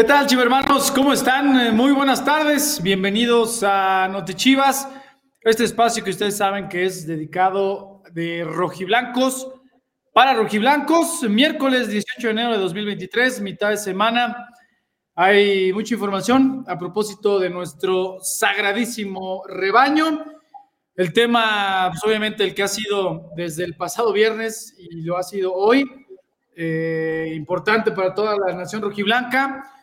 ¿Qué tal, chivermanos? ¿Cómo están? Eh, Muy buenas tardes. Bienvenidos a Notechivas, este espacio que ustedes saben que es dedicado de rojiblancos para rojiblancos. Miércoles 18 de enero de 2023, mitad de semana. Hay mucha información a propósito de nuestro sagradísimo rebaño. El tema, pues, obviamente, el que ha sido desde el pasado viernes y lo ha sido hoy, eh, importante para toda la nación rojiblanca.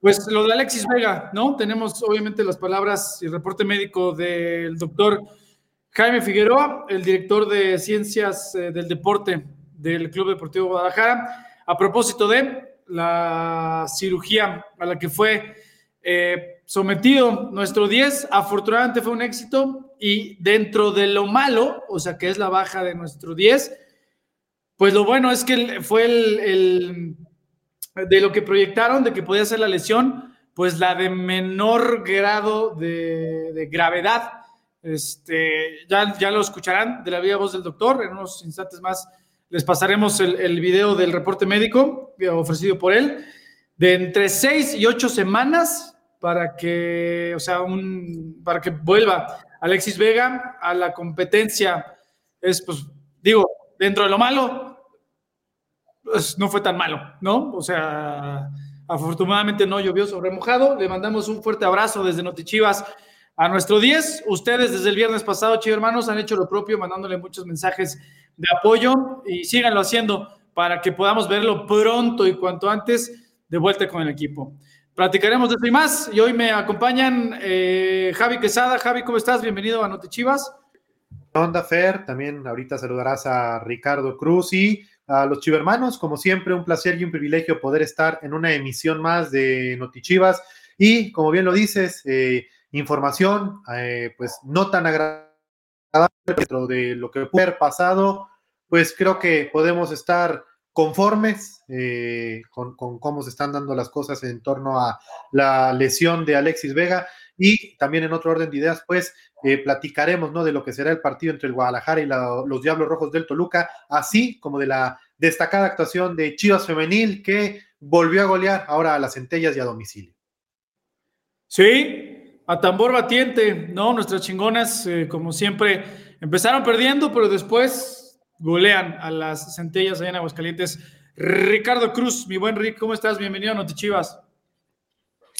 Pues lo de Alexis Vega, ¿no? Tenemos obviamente las palabras y reporte médico del doctor Jaime Figueroa, el director de Ciencias eh, del Deporte del Club Deportivo Guadalajara, a propósito de la cirugía a la que fue eh, sometido nuestro 10. Afortunadamente fue un éxito y dentro de lo malo, o sea, que es la baja de nuestro 10, pues lo bueno es que fue el, el de lo que proyectaron de que podía ser la lesión, pues la de menor grado de, gravedad. Este, ya, lo escucharán de la viva voz del doctor. En unos instantes más les pasaremos el, el video del reporte médico ofrecido por él, de entre seis y ocho semanas para que, o sea, un, para que vuelva Alexis Vega a la competencia. Es, pues, digo, dentro de lo malo, pues, no fue tan malo, ¿no? O sea, afortunadamente no llovió sobre mojado. Le mandamos un fuerte abrazo desde Notichivas a nuestro 10. Ustedes desde el viernes pasado, chicos hermanos, han hecho lo propio, mandándole muchos mensajes de apoyo y síganlo haciendo para que podamos verlo pronto y cuanto antes de vuelta con el equipo. Platicaremos de esto y más. Y hoy me acompañan eh, Javi Quesada. Javi, ¿cómo estás? Bienvenido a Notichivas. Onda Fer, también ahorita saludarás a Ricardo Cruz y a los chivermanos, como siempre, un placer y un privilegio poder estar en una emisión más de Notichivas. Y, como bien lo dices, eh, información, eh, pues no tan agradable dentro de lo que puede haber pasado, pues creo que podemos estar conformes eh, con, con, cómo se están dando las cosas en torno a la lesión de Alexis Vega y también en otro orden de ideas, pues eh, platicaremos ¿no? de lo que será el partido entre el Guadalajara y los Diablos Rojos del Toluca, así como de la destacada actuación de Chivas Femenil que volvió a golear ahora a las centellas y a domicilio. Sí, a tambor batiente, ¿no? Nuestras chingonas, eh, como siempre, empezaron perdiendo, pero después golean a las centellas allá en Aguascalientes. Ricardo Cruz, mi buen Rick, ¿cómo estás? Bienvenido a Notichivas.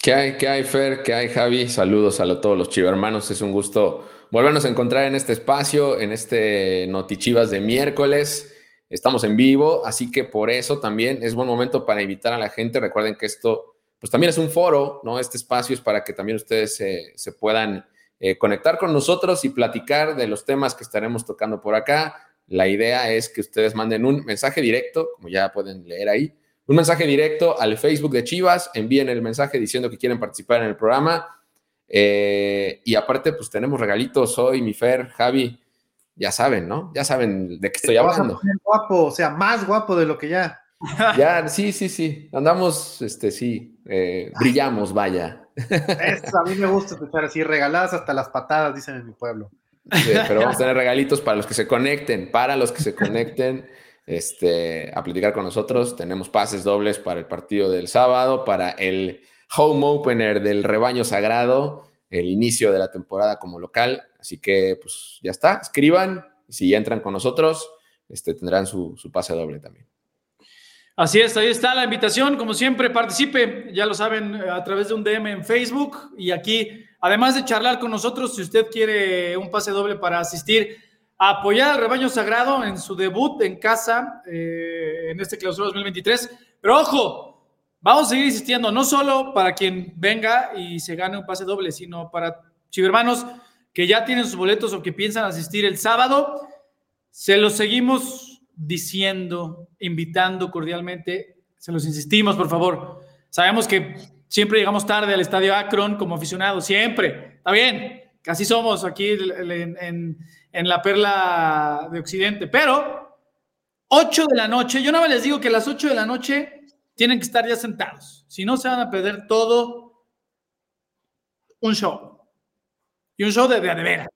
¿Qué hay, qué hay, Fer? ¿Qué hay, Javi? Saludos a todos los chivermanos. Es un gusto volvernos a encontrar en este espacio, en este Notichivas de miércoles. Estamos en vivo, así que por eso también es buen momento para invitar a la gente. Recuerden que esto, pues también es un foro, ¿no? Este espacio es para que también ustedes se, puedan eh, conectar con nosotros y platicar de los temas que estaremos tocando por acá. La idea es que ustedes manden un mensaje directo, como ya pueden leer ahí, un mensaje directo al Facebook de Chivas, envíen el mensaje diciendo que quieren participar en el programa. Eh, y aparte, pues tenemos regalitos hoy, mi Fer, Javi, ya saben, ¿no? Ya saben de qué estoy hablando. Guapo, o sea, más guapo de lo que ya. Ya, sí, sí, sí. Andamos, este, sí, eh, brillamos, vaya. Eso, a mí me gusta escuchar así, regaladas hasta las patadas, dicen en mi pueblo. Sí, pero vamos a tener regalitos para los que se conecten, para los que se conecten este, a platicar con nosotros. Tenemos pases dobles para el partido del sábado, para el home opener del rebaño sagrado, el inicio de la temporada como local. Así que, pues ya está, escriban. Si entran con nosotros, este, tendrán su, su pase doble también. Así es, ahí está la invitación. Como siempre, participe, ya lo saben, a través de un DM en Facebook. Y aquí, además de charlar con nosotros, si usted quiere un pase doble para asistir apoyar al rebaño sagrado en su debut en casa eh, en este clausura 2023. Pero ojo, vamos a seguir insistiendo, no solo para quien venga y se gane un pase doble, sino para chivermanos que ya tienen sus boletos o que piensan asistir el sábado. Se los seguimos diciendo, invitando cordialmente, se los insistimos, por favor. Sabemos que siempre llegamos tarde al estadio Akron como aficionados, siempre. Está bien, casi somos aquí en, en, la perla de Occidente, pero 8 de la noche, yo no me les digo que a las 8 de la noche tienen que estar ya sentados, si no se van a perder todo un show. Y un show de de, de veras.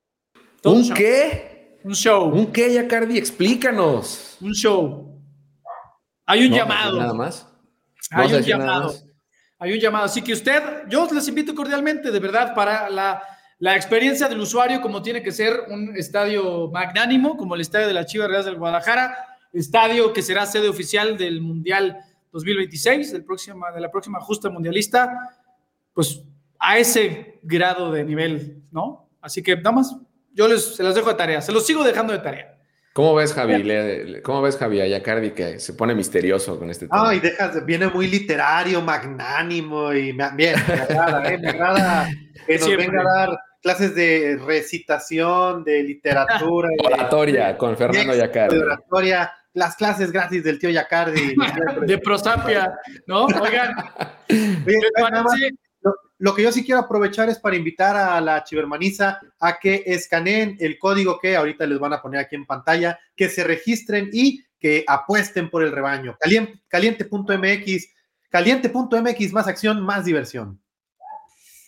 ¿Un, un qué? Un show. ¿Un qué, Yacardi? Explícanos. Un show. Hay un no, llamado. Nada más. Hay un llamado. hay un llamado. Así que usted, yo les invito cordialmente, de verdad, para la, la experiencia del usuario, como tiene que ser un estadio magnánimo, como el estadio de la Chivas Real del Guadalajara, estadio que será sede oficial del Mundial 2026, del próximo, de la próxima justa mundialista, pues a ese grado de nivel, ¿no? Así que nada más, yo les, se las dejo de tarea, se los sigo dejando de tarea. ¿Cómo ves, Javi? ¿Cómo ves, Javi, a Yacardi que se pone misterioso con este tema? Ay, dejas, viene muy literario, magnánimo y bien, me agrada, ¿eh? me agrada que nos venga a dar clases de recitación, de literatura. oratoria con Fernando Yacardi. Oratoria, las clases gratis del tío Yacardi. de prosapia, ¿no? Oigan. Lo, que yo sí quiero aprovechar es para invitar a la chivermaniza a que escaneen el código que ahorita les van a poner aquí en pantalla, que se registren y que apuesten por el rebaño. Caliente.mx, caliente.mx, más acción, más diversión.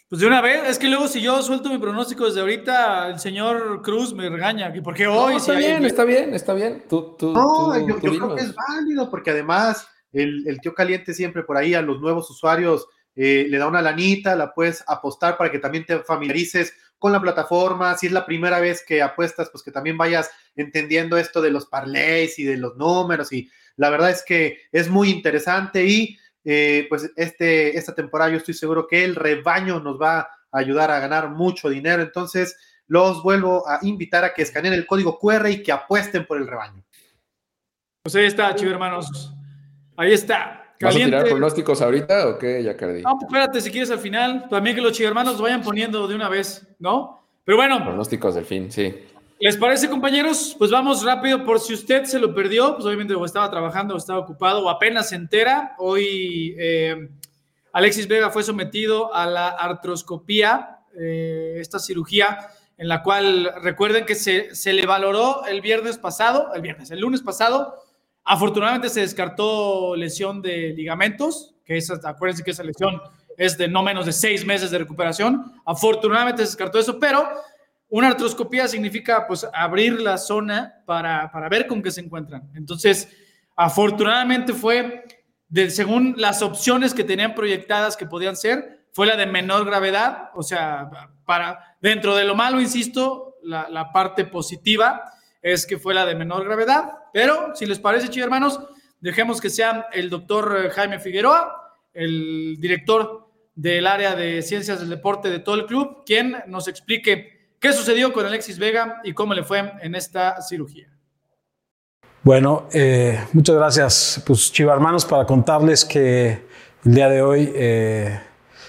Pues de una vez, es que luego si yo suelto mi pronóstico desde ahorita, el señor Cruz me regaña, porque hoy... está, bien, está bien, está bien, no, yo, creo que es válido, porque además el, el tío Caliente siempre por ahí a los nuevos usuarios eh, le da una lanita, la puedes apostar para que también te familiarices con la plataforma. Si es la primera vez que apuestas, pues que también vayas entendiendo esto de los parlays y de los números. Y la verdad es que es muy interesante y eh, pues este, esta temporada yo estoy seguro que el rebaño nos va a ayudar a ganar mucho dinero. Entonces los vuelvo a invitar a que escaneen el código QR y que apuesten por el rebaño. Pues ahí está, chivo hermanos. Ahí está. ¿Vas a tirar pronósticos ahorita o qué, Yacardi? No, pues espérate, si quieres al final. También que los chivermanos vayan poniendo de una vez, ¿no? Pero bueno. Pronósticos del fin, sí. ¿Les parece, compañeros? Pues vamos rápido, por si usted se lo perdió, pues obviamente o estaba trabajando o estaba ocupado o apenas se entera. Hoy eh, Alexis Vega fue sometido a la artroscopía, eh, esta cirugía en la cual recuerden que se, se le valoró el viernes pasado, el viernes, el lunes pasado, Afortunadamente se descartó lesión de ligamentos, que esa, acuérdense que esa lesión es de no menos de seis meses de recuperación. Afortunadamente se descartó eso, pero una artroscopía significa pues abrir la zona para, para ver con qué se encuentran. Entonces, afortunadamente fue, de, según las opciones que tenían proyectadas que podían ser, fue la de menor gravedad, o sea, para dentro de lo malo, insisto, la, la parte positiva es que fue la de menor gravedad, pero si les parece, chicos hermanos, dejemos que sea el doctor Jaime Figueroa, el director del área de ciencias del deporte de todo el club, quien nos explique qué sucedió con Alexis Vega y cómo le fue en esta cirugía. Bueno, eh, muchas gracias, pues Chiva hermanos, para contarles que el día de hoy eh,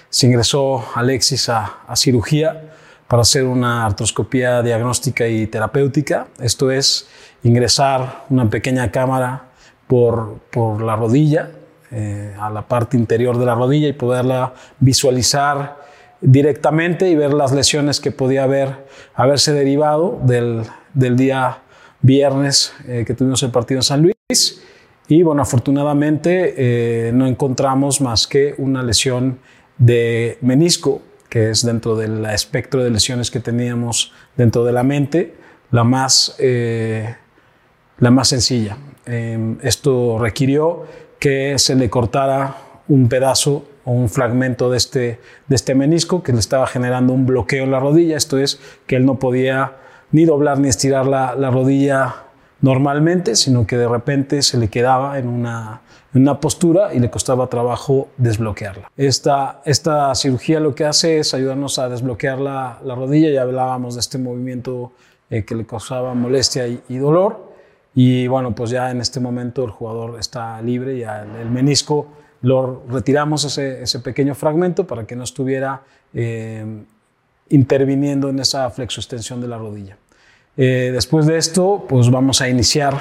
se ingresó Alexis a, cirugía para hacer una artroscopía diagnóstica y terapéutica. Esto es ingresar una pequeña cámara por, por la rodilla, eh, a la parte interior de la rodilla y poderla visualizar directamente y ver las lesiones que podía haber, haberse derivado del, del día viernes eh, que tuvimos el partido en San Luis. Y bueno, afortunadamente eh, no encontramos más que una lesión de menisco que es dentro del espectro de lesiones que teníamos dentro de la mente, la más, eh, la más sencilla. Em, esto requirió que se le cortara un pedazo un fragmento de este, de este menisco que le estaba generando un bloqueo en la rodilla, esto es que él no podía ni doblar ni estirar la, la rodilla normalmente, sino que de repente se le quedaba en una, una postura y le costaba trabajo desbloquearla. Esta, esta cirugía lo que hace es ayudarnos a desbloquear la, la rodilla, ya hablábamos de este movimiento eh, que le causaba molestia y, dolor, y bueno, pues ya en este momento el jugador está libre, ya el menisco lo retiramos ese, ese, pequeño fragmento para que no estuviera eh, interviniendo en esa flexoextensión de la rodilla. Eh, después de esto, pues vamos a iniciar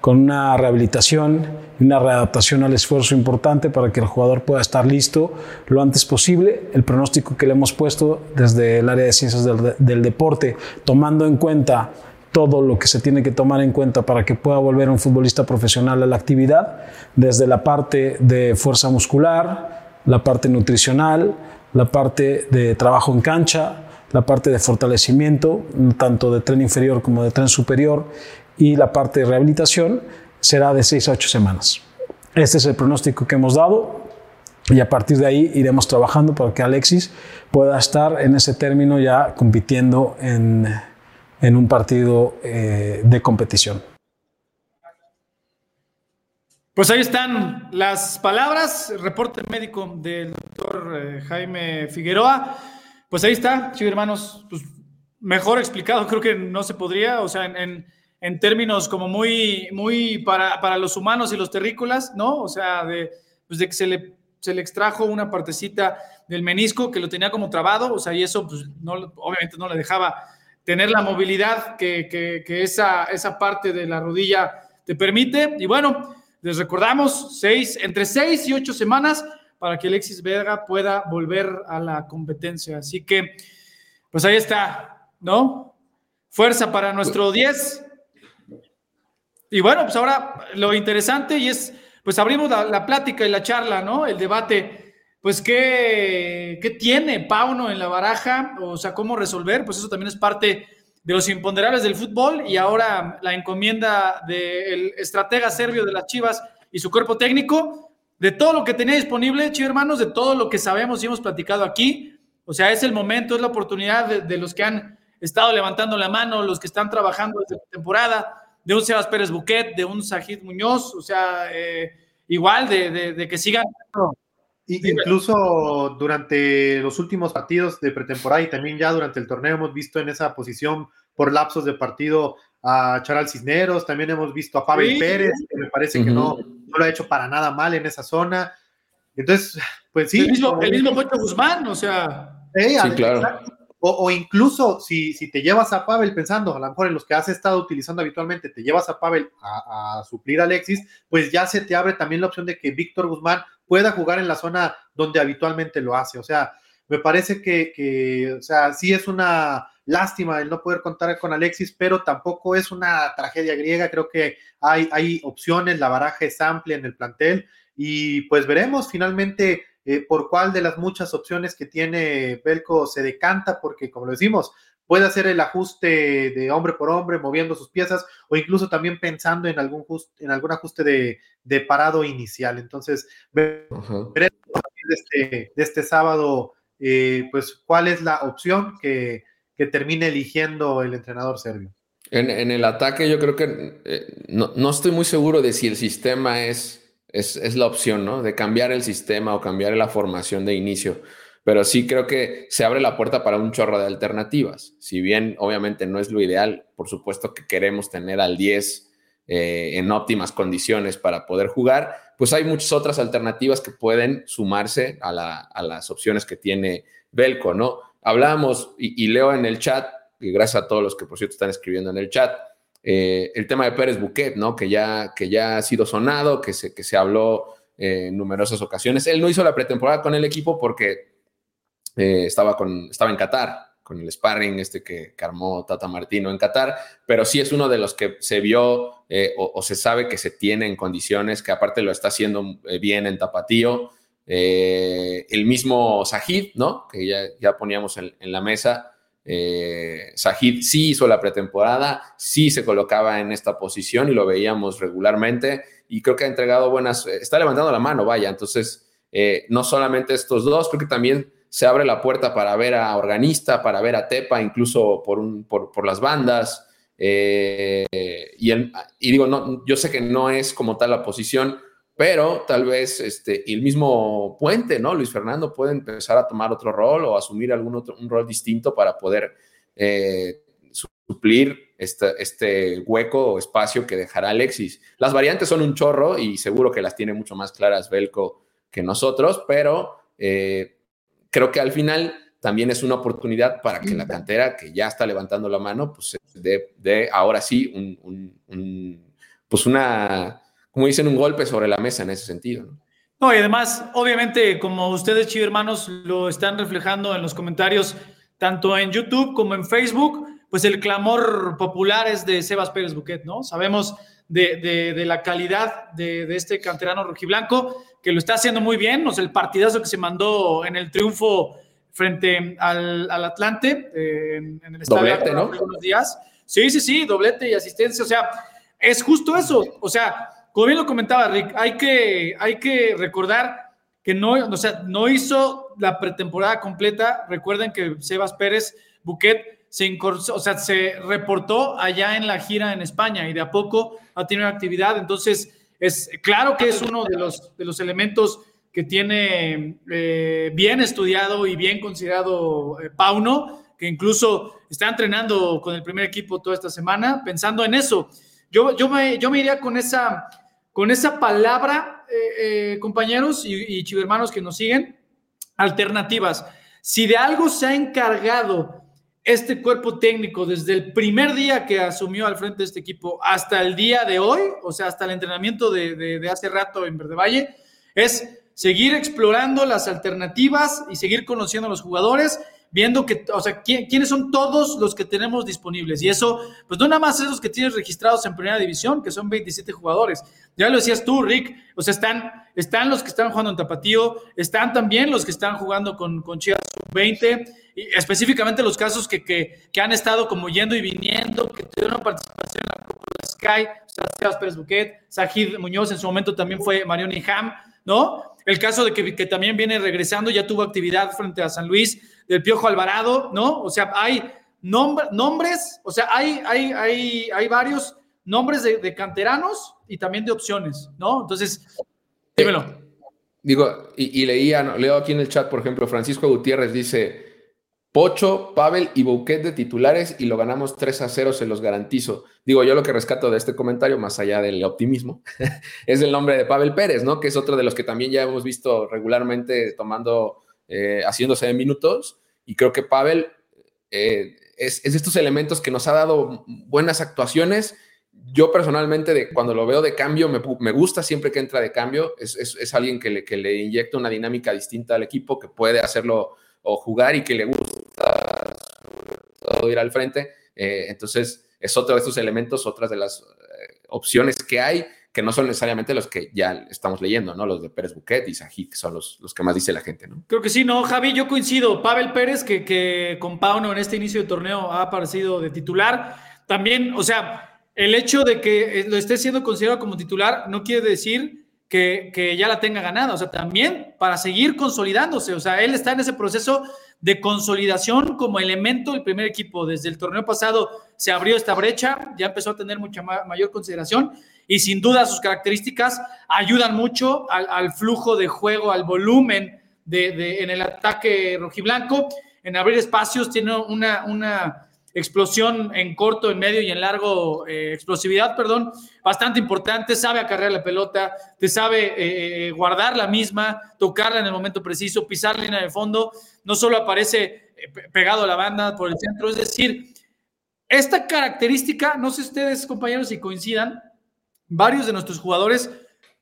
con una rehabilitación y una readaptación al esfuerzo importante para que el jugador pueda estar listo lo antes posible. El pronóstico que le hemos puesto desde el área de ciencias del, deporte, tomando en cuenta todo lo que se tiene que tomar en cuenta para que pueda volver un futbolista profesional a la actividad, desde la parte de fuerza muscular, la parte nutricional, la parte de trabajo en cancha, la parte de fortalecimiento, tanto de tren inferior como de tren superior, y la parte de rehabilitación será de 6 a 8 semanas. Este es el pronóstico que hemos dado. y a partir de ahí iremos trabajando para que Alexis pueda estar en ese término ya compitiendo en, en un partido eh, de competición. Pues ahí están las palabras, reporte médico del doctor eh, Jaime Figueroa. Pues ahí está, chicos hermanos, pues mejor explicado creo que no se podría, o sea, en, en, términos como muy, muy para, para, los humanos y los terrícolas, ¿no? O sea, de, pues de que se le, se le extrajo una partecita del menisco que lo tenía como trabado, o sea, y eso pues no, obviamente no le dejaba tener la movilidad que, que, esa, esa parte de la rodilla te permite. Y bueno, les recordamos, seis, entre seis y ocho semanas para que Alexis Vega pueda volver a la competencia. Así que, pues ahí está, ¿no? Fuerza para nuestro 10. Y bueno, pues ahora lo interesante y es, pues abrimos la, plática y la charla, ¿no? El debate, pues qué, qué tiene Pauno en la baraja, o sea, cómo resolver, pues eso también es parte de los imponderables del fútbol y ahora la encomienda del estratega serbio de las Chivas y su cuerpo técnico, de todo lo que tenía disponible, Chivas hermanos, de todo lo que sabemos y hemos platicado aquí. O sea, es el momento, es la oportunidad de, los que han estado levantando la mano, los que están trabajando desde la temporada, de un Sebas Pérez Buquet, de un Sajid Muñoz, o sea, eh, igual de, de, que sigan. Incluso durante los últimos partidos de pretemporada y también ya durante el torneo hemos visto en esa posición por lapsos de partido a Charal Cisneros, también hemos visto a Pavel Pérez, que me parece que no, no, lo ha hecho para nada mal en esa zona. Entonces, pues sí. El mismo, el mismo Guzmán, o sea. sí, claro. O, incluso si, si, te llevas a Pavel pensando, a lo mejor en los que has estado utilizando habitualmente, te llevas a Pavel a, a suplir a Alexis, pues ya se te abre también la opción de que Víctor Guzmán pueda jugar en la zona donde habitualmente lo hace. O sea, me parece que, o sea, sí es una lástima el no poder contar con Alexis, pero tampoco es una tragedia griega. Creo que hay, hay opciones, la baraja es amplia en el plantel y pues veremos finalmente eh, por cuál de las muchas opciones que tiene Belco se decanta, porque como lo decimos, puede hacer el ajuste de hombre por hombre, moviendo sus piezas, o incluso también pensando en algún, en algún ajuste de, parado inicial. Entonces, veremos de este, de este sábado, eh, pues, cuál es la opción que, termine eligiendo el entrenador serbio. En, el ataque, yo creo que eh, no, estoy muy seguro de si el sistema es, es, es la opción, ¿no? De cambiar el sistema o cambiar la formación de inicio pero sí creo que se abre la puerta para un chorro de alternativas. Si bien obviamente no es lo ideal, por supuesto que queremos tener al 10 eh, en óptimas condiciones para poder jugar, pues hay muchas otras alternativas que pueden sumarse a, las opciones que tiene Belco, ¿no? Hablábamos, y, leo en el chat, y gracias a todos los que por cierto están escribiendo en el chat, eh, el tema de Pérez Buquet, ¿no? Que ya, que ya ha sido sonado, que se, que se habló eh, en numerosas ocasiones. Él no hizo la pretemporada con el equipo porque eh, estaba, con, estaba en Qatar, con el sparring este que, armó Tata Martino en Qatar, pero sí es uno de los que se vio eh, o, se sabe que se tiene en condiciones, que aparte lo está haciendo eh, bien en Tapatío. el mismo Sajid, ¿no? Que ya, ya poníamos en, la mesa. Sajid sí hizo la pretemporada, sí se colocaba en esta posición y lo veíamos regularmente y creo que ha entregado buenas, está levantando la mano, vaya, entonces no solamente estos dos, creo que también se abre la puerta para ver a Organista, para ver a Tepa, incluso por, un, por, las bandas. Eh, y, y, digo, no, yo sé que no es como tal la posición, pero tal vez este, el mismo Puente, ¿no? Luis Fernando puede empezar a tomar otro rol o asumir algún otro un rol distinto para poder eh, suplir este, este hueco o espacio que dejará Alexis. Las variantes son un chorro y seguro que las tiene mucho más claras Belco que nosotros, pero eh, creo que al final también es una oportunidad para que la cantera que ya está levantando la mano, pues de, ahora sí un, pues una, como dicen, un golpe sobre la mesa en ese sentido. ¿no? y además, obviamente, como ustedes, chido hermanos, lo están reflejando en los comentarios, tanto en YouTube como en Facebook, pues el clamor popular es de Sebas Pérez Buquet, ¿no? Sabemos de, la calidad de, este canterano rojiblanco, que lo está haciendo muy bien, o sea, el partidazo que se mandó en el triunfo frente al, Atlante, eh, en, el estadio doblete, ¿no? unos días. Sí, sí, sí, doblete y asistencia, o sea, es justo eso, o sea, como bien lo comentaba Rick, hay que, hay que recordar que no, o sea, no hizo la pretemporada completa. Recuerden que Sebas Pérez Buquet se, o sea, se reportó allá en la gira en España y de a poco ha tenido actividad. Entonces, es claro que es uno de los, de los elementos que tiene eh, bien estudiado y bien considerado eh, Pauno, que incluso está entrenando con el primer equipo toda esta semana, pensando en eso. Yo, yo, me, yo me iría con esa, con esa palabra, eh, compañeros y, y chivermanos que nos siguen, alternativas. Si de algo se ha encargado este cuerpo técnico desde el primer día que asumió al frente de este equipo hasta el día de hoy, o sea, hasta el entrenamiento de, hace rato en Verde Valle, es seguir explorando las alternativas y seguir conociendo a los jugadores, viendo que, o sea, quiénes son todos los que tenemos disponibles. Y eso, pues no nada más esos que tienes registrados en primera división, que son 27 jugadores. Ya lo decías tú, Rick, o sea, están, están los que están jugando en Tapatío, están también los que están jugando con, con Chivas 20 específicamente los casos que, que, que, han estado como yendo y viniendo, que tuvieron participación en la Copa Sky, Sebas Pérez Buquet, Sajid Muñoz, en su momento también fue Marion Ham, ¿no? El caso de que, que, también viene regresando, ya tuvo actividad frente a San Luis, del Piojo Alvarado, ¿no? O sea, hay nombres, o sea, hay, hay, hay, hay varios nombres de, canteranos y también de opciones, ¿no? Entonces, dímelo. Digo, y, y leía, leo aquí en el chat, por ejemplo, Francisco Gutiérrez dice, Pocho, Pavel y Bouquet de titulares y lo ganamos 3 a 0, se los garantizo. Digo, yo lo que rescato de este comentario, más allá del optimismo, es el nombre de Pavel Pérez, ¿no? Que es otro de los que también ya hemos visto regularmente tomando, eh, haciéndose de minutos. Y creo que Pavel eh, es, de estos elementos que nos ha dado buenas actuaciones. Yo personalmente, de, cuando lo veo de cambio, me, gusta siempre que entra de cambio. Es, es alguien que le, que le inyecta una dinámica distinta al equipo, que puede hacerlo o jugar y que le gusta todo ir al frente. Eh, entonces, es otro de estos elementos, otras de las eh, opciones que hay, que no son necesariamente los que ya estamos leyendo, ¿no? Los de Pérez Buquet y Sají, que son los, los que más dice la gente, ¿no? Creo que sí, no, Javi, yo coincido. Pavel Pérez, que, que con Pauno en este inicio de torneo ha aparecido de titular. También, o sea, el hecho de que lo esté siendo considerado como titular no quiere decir que, ya la tenga ganada, o sea, también para seguir consolidándose, o sea, él está en ese proceso de consolidación como elemento del primer equipo. Desde el torneo pasado se abrió esta brecha, ya empezó a tener mucha mayor consideración y sin duda sus características ayudan mucho al, flujo de juego, al volumen de, en el ataque rojiblanco, en abrir espacios, tiene una, una explosión en corto, en medio y en largo, eh, explosividad, perdón, bastante importante, sabe acarrear la pelota, te sabe eh, eh, guardar la misma, tocarla en el momento preciso, pisar línea de fondo, no solo aparece pegado a la banda por el centro, es decir, esta característica, no sé ustedes compañeros si coincidan, varios de nuestros jugadores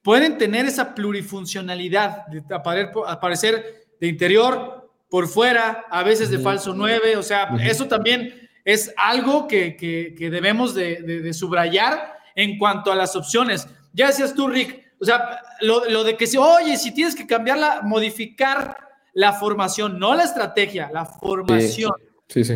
pueden tener esa plurifuncionalidad de aparecer de interior, por fuera, a veces de falso 9, o sea, eso también es algo que, debemos de, subrayar en cuanto a las opciones. Ya decías tú, Rick, o sea, lo, de que si, oye, si tienes que cambiarla, modificar la formación, no la estrategia, la formación. Sí, sí.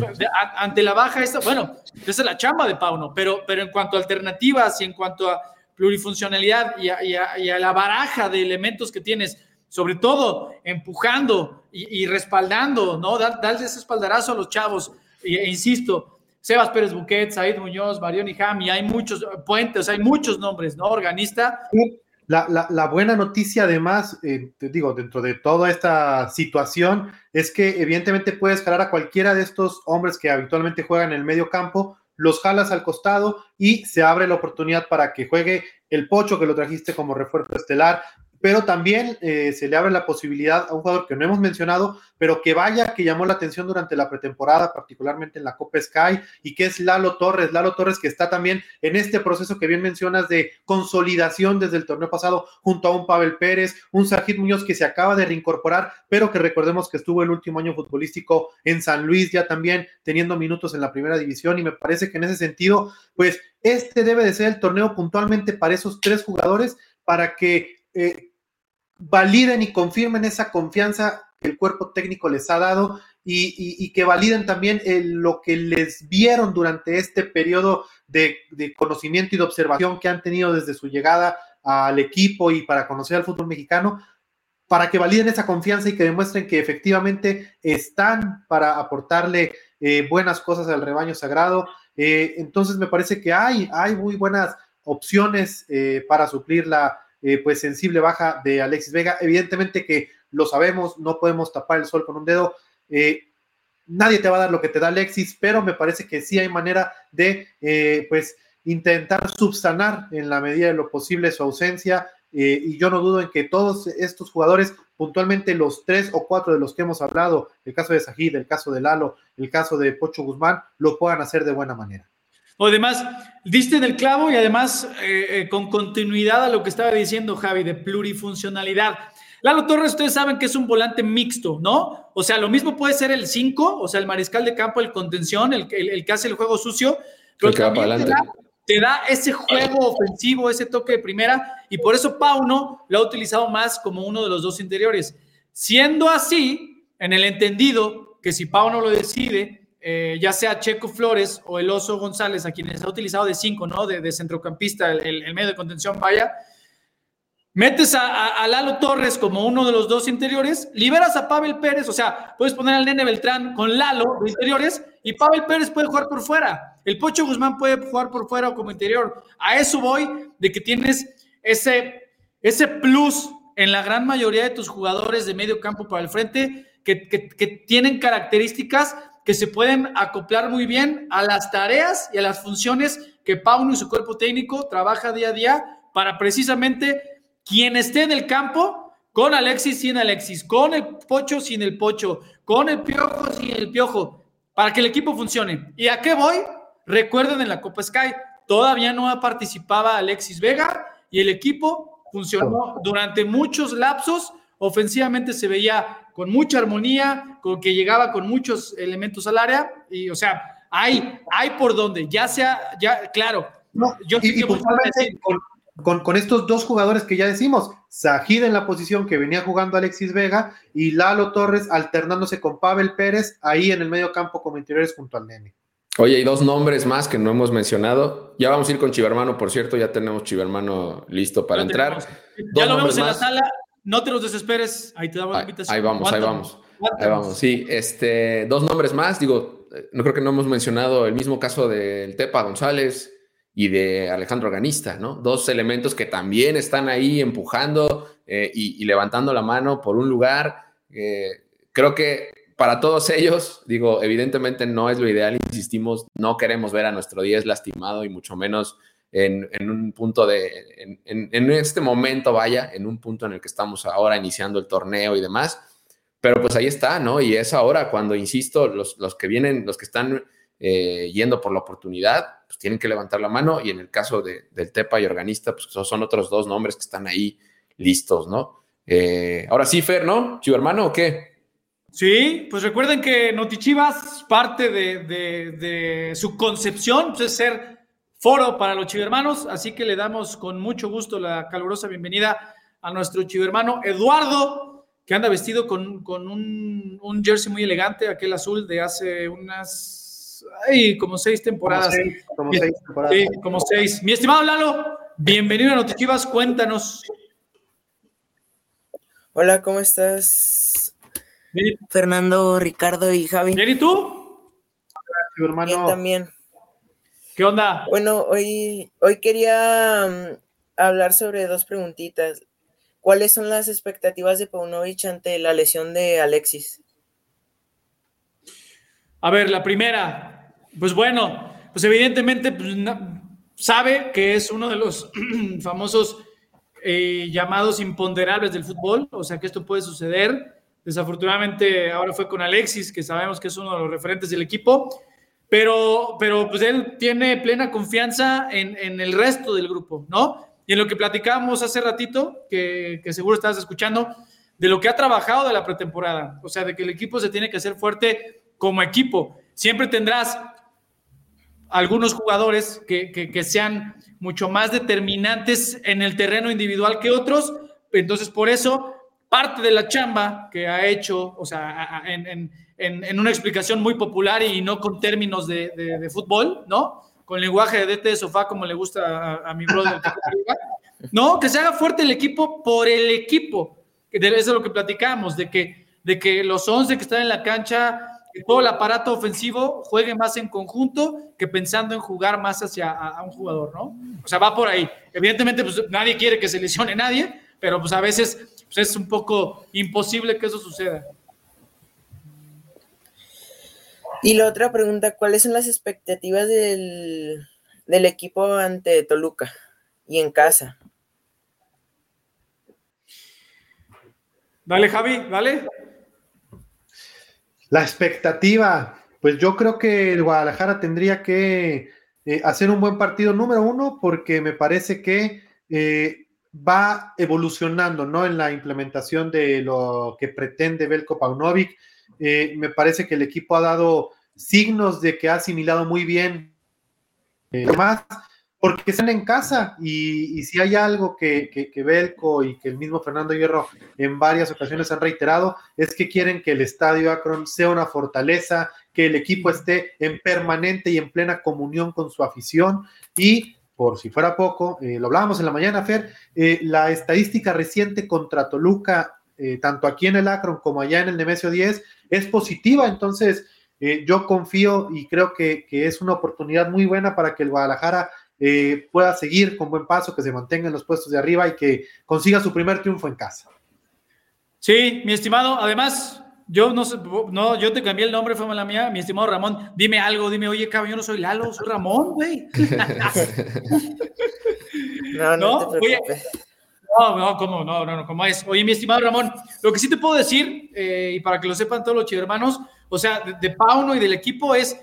Ante la baja, esta, bueno, esa es la chamba de Pauno, pero, pero en cuanto a alternativas y en cuanto a plurifuncionalidad y a, la baraja de elementos que tienes, sobre todo empujando y, respaldando, ¿no? Darle ese espaldarazo a los chavos e insisto, Sebas Pérez Buquet, Said Muñoz, Marión y Jami, hay muchos puentes, hay muchos nombres, ¿no? Organista. La, buena noticia, además, eh, te digo, dentro de toda esta situación, es que evidentemente puedes jalar a cualquiera de estos hombres que habitualmente juegan en el medio campo, los jalas al costado y se abre la oportunidad para que juegue el Pocho, que lo trajiste como refuerzo estelar, pero también eh, se le abre la posibilidad a un jugador que no hemos mencionado, pero que vaya, que llamó la atención durante la pretemporada, particularmente en la Copa Sky, y que es Lalo Torres, Lalo Torres que está también en este proceso que bien mencionas de consolidación desde el torneo pasado, junto a un Pavel Pérez, un Sajid Muñoz que se acaba de reincorporar, pero que recordemos que estuvo el último año futbolístico en San Luis, ya también teniendo minutos en la primera división, y me parece que en ese sentido, pues este debe de ser el torneo puntualmente para esos tres jugadores, para que eh, validen y confirmen esa confianza que el cuerpo técnico les ha dado y, que validen también lo que les vieron durante este periodo de, conocimiento y de observación que han tenido desde su llegada al equipo y para conocer al fútbol mexicano. para que validen esa confianza y que demuestren que efectivamente están para aportarle eh, buenas cosas al rebaño sagrado. Eh, entonces me parece que hay, hay muy buenas opciones eh, para suplir la pues sensible baja de Alexis Vega. Evidentemente que lo sabemos, no podemos tapar el sol con un dedo. nadie te va a dar lo que te da Alexis, pero me parece que sí hay manera de pues intentar subsanar en la medida de lo posible su ausencia. y yo no dudo en que todos estos jugadores puntualmente los tres o cuatro de los que hemos hablado, el caso de Sajid, el caso de Lalo, el caso de Pocho Guzmán, lo puedan hacer de buena manera. O además, diste en el clavo y además eh, eh, con continuidad a lo que estaba diciendo Javi de plurifuncionalidad. Lalo Torres, ustedes saben que es un volante mixto, ¿no? O sea, lo mismo puede ser el 5, o sea, el mariscal de campo, el contención, el, el, que hace el juego sucio, pero también te da ese juego ofensivo, ese toque de primera, y por eso Pauno lo ha utilizado más como uno de los dos interiores. Siendo así, en el entendido que si Pauno lo decide, eh, ya sea Checo Flores o el Oso González, a quienes ha utilizado de cinco, ¿no? De, centrocampista, el, medio de contención, vaya, Metes a, Lalo Torres como uno de los dos interiores, liberas a Pavel Pérez, o sea, puedes poner al Nene Beltrán con Lalo de interiores y Pavel Pérez puede jugar por fuera. El Pocho Guzmán puede jugar por fuera o como interior. A eso voy de que tienes ese, ese plus en la gran mayoría de tus jugadores de medio campo para el frente que, que tienen características que se pueden acoplar muy bien a las tareas y a las funciones que Pauno y su cuerpo técnico trabaja día a día para precisamente quien esté en el campo, con Alexis sin Alexis, con el Pocho sin el Pocho, con el Piojo sin el Piojo, para que el equipo funcione. ¿Y a qué voy? Recuerden en la Copa Sky, todavía no participaba Alexis Vega y el equipo funcionó durante muchos lapsos. Ofensivamente se veía con mucha armonía, con que llegaba con muchos elementos al área y, o sea, hay, hay por donde, ya sea, ya, claro. yo y, con, estos dos jugadores que ya decimos, Sajid en la posición que venía jugando Alexis Vega y Lalo Torres alternándose con Pavel Pérez ahí en el medio campo como interiores junto al nene. Oye, hay dos nombres más que no hemos mencionado. Ya vamos a ir con Chivermano, por cierto, ya tenemos Chivermano listo para entrar. Ya lo vemos en la sala, no te los desesperes, ahí te damos la invitación. Ahí vamos, ahí vamos. Ahí vamos, sí, este, dos nombres más, digo, no creo que no hemos mencionado el mismo caso del Tepa González, y de Alejandro Organista, ¿no? Dos elementos que también están ahí empujando eh, y, levantando la mano por un lugar. Eh, creo que para todos ellos, digo, evidentemente no es lo ideal, insistimos, no queremos ver a nuestro 10 lastimado y mucho menos en, un punto de, en, este momento, vaya, en un punto en el que estamos ahora iniciando el torneo y demás. Pero pues ahí está, ¿no? Y es ahora cuando, insisto, los, los que vienen, los que están eh, yendo por la oportunidad, pues tienen que levantar la mano y en el caso de, del Tepa y Organista, pues son otros dos nombres que están ahí listos, ¿no? Eh, ahora sí, Fer, ¿no? ¿Chivo hermano o qué? Sí, pues recuerden que Notichivas, parte de, su concepción pues, es ser foro para los chivermanos, así que le damos con mucho gusto la calurosa bienvenida a nuestro chivermano Eduardo, que anda vestido con, un, un jersey muy elegante, aquel azul de hace unas ay, como seis temporadas. Como seis, temporadas. Sí, como seis. Mi estimado Lalo, bienvenido a Noticias, cuéntanos. Hola, ¿cómo estás? Fernando, Ricardo y Javi. ¿Bien y tú? hermano. Bien también. ¿Qué onda? Bueno, hoy, hoy quería mm, hablar sobre dos preguntitas. ¿Cuáles son las expectativas de Paunovic ante la lesión de Alexis? A ver, la primera, pues bueno, pues evidentemente pues, sabe que es uno de los famosos eh, llamados imponderables del fútbol, o sea que esto puede suceder. Desafortunadamente ahora fue con Alexis, que sabemos que es uno de los referentes del equipo, pero, pero pues él tiene plena confianza en, en el resto del grupo, ¿no? Y en lo que platicábamos hace ratito, que, que seguro estás escuchando, de lo que ha trabajado de la pretemporada, o sea, de que el equipo se tiene que hacer fuerte como equipo. Siempre tendrás algunos jugadores que, sean mucho más determinantes en el terreno individual que otros. Entonces, por eso, parte de la chamba que ha hecho, o sea, en, una explicación muy popular y no con términos de, fútbol, ¿no? Con lenguaje de DT de sofá, como le gusta a, mi brother. ¿No? Que se haga fuerte el equipo por el equipo. eso es lo que platicamos, de que, de que los 11 que están en la cancha, que todo el aparato ofensivo juegue más en conjunto que pensando en jugar más hacia a, un jugador, ¿no? O sea, va por ahí. Evidentemente, pues nadie quiere que se lesione nadie, pero pues a veces pues, es un poco imposible que eso suceda. Y la otra pregunta, ¿cuáles son las expectativas del, del equipo ante Toluca y en casa? Dale, Javi, dale. La expectativa, pues yo creo que el Guadalajara tendría que eh, hacer un buen partido número uno porque me parece que eh, va evolucionando ¿no? en la implementación de lo que pretende Belko Paunovic. Eh, me parece que el equipo ha dado signos de que ha asimilado muy bien más porque están en casa y, si hay algo que, que, Belco y que el mismo Fernando Hierro en varias ocasiones han reiterado, es que quieren que el estadio Akron sea una fortaleza, que el equipo esté en permanente y en plena comunión con su afición. Y por si fuera poco, eh, lo hablábamos en la mañana, Fer, eh, la estadística reciente contra Toluca, eh, tanto aquí en el Akron como allá en el Nemesio 10, es positiva, entonces yo confío y creo que, que es una oportunidad muy buena para que el Guadalajara eh, pueda seguir con buen paso, que se mantenga en los puestos de arriba y que consiga su primer triunfo en casa. Sí, mi estimado, además, yo no sé, no, yo te cambié el nombre, fue la mía, mi estimado Ramón, dime algo, dime, oye, cabrón, yo no soy Lalo, soy Ramón, güey. no, no, Te preocupes. No, no, ¿cómo? No, no, no, ¿cómo es? Oye, mi estimado Ramón, lo que sí te puedo decir, eh, y para que lo sepan todos los hermanos, o sea, de, Pauno y del equipo es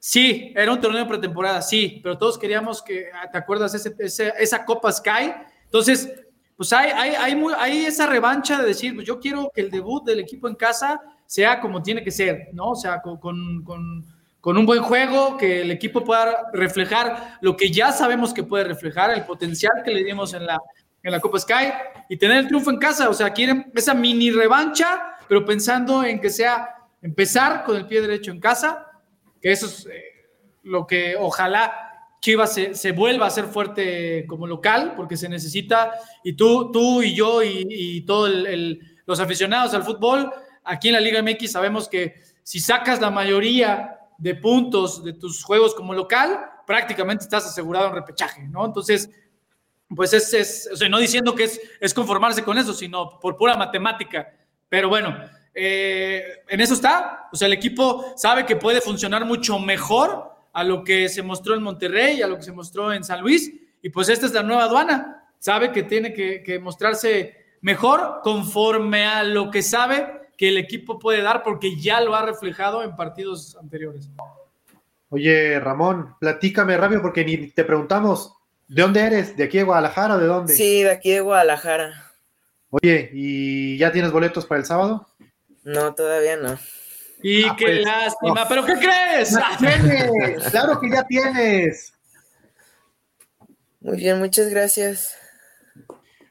Sí, era un torneo pretemporada, sí, pero todos queríamos que, ah, ¿te acuerdas? esa Copa Sky. Entonces, pues hay, hay, hay, esa revancha de decir, pues yo quiero que el debut del equipo en casa sea como tiene que ser, ¿no? O sea, con, con, con, un buen juego, que el equipo pueda reflejar lo que ya sabemos que puede reflejar, el potencial que le dimos en la, en la Copa Sky y tener el triunfo en casa. O sea, quieren esa mini revancha, pero pensando en que sea empezar con el pie derecho en casa que eso es eh, lo que ojalá Chivas se, vuelva a ser fuerte como local, porque se necesita, y tú, tú y yo y, todos los aficionados al fútbol, aquí en la Liga MX sabemos que si sacas la mayoría de puntos de tus juegos como local, prácticamente estás asegurado en repechaje, ¿no? Entonces, pues es, es o sea, no diciendo que es, es conformarse con eso, sino por pura matemática. Pero bueno, eh, en eso está. O sea, el equipo sabe que puede funcionar mucho mejor a lo que se mostró en Monterrey, a lo que se mostró en San Luis. Y pues esta es la nueva aduana. Sabe que tiene que, mostrarse mejor conforme a lo que sabe que el equipo puede dar porque ya lo ha reflejado en partidos anteriores. Oye, Ramón, platícame rápido porque ni te preguntamos, ¿de dónde eres? ¿De aquí de Guadalajara o de dónde? Sí, de aquí de Guadalajara. Oye, ¿y ya tienes boletos para el sábado? No, todavía no. Y ah, qué pues, lástima, pero ¿qué crees? claro que ya tienes. Muy bien, muchas gracias.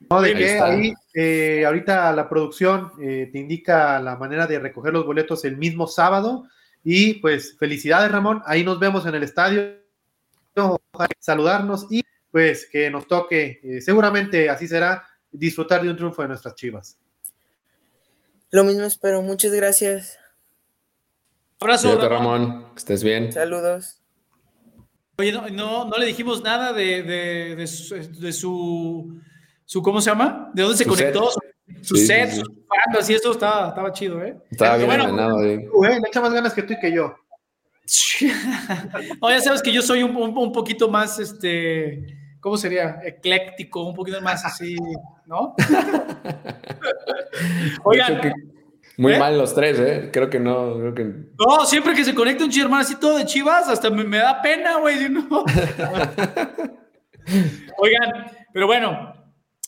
No, de que ahí eh, ahorita la producción eh, te indica la manera de recoger los boletos el mismo sábado. Y pues felicidades, Ramón. Ahí nos vemos en el estadio. Saludarnos y pues que nos toque, eh, seguramente así será, disfrutar de un triunfo de nuestras chivas. Lo mismo espero. Muchas gracias. Abrazo. Ramón. Que estés bien. Saludos. Oye, no, no, le dijimos nada de, de, de, su, su, ¿cómo se llama? ¿De dónde se conectó? Su set, sus bandas y eso estaba, estaba chido, ¿eh? Estaba bien bueno, eh. le echa más ganas que tú y que yo. no, ya sabes que yo soy un, un, poquito más, este, ¿cómo sería? Ecléctico, un poquito más así, ¿no? Oigan. Muy ¿eh? mal los tres, ¿eh? Creo que no. Creo que... No, siempre que se conecta un todo de chivas, hasta me, da pena, güey. ¿no? Oigan, pero bueno,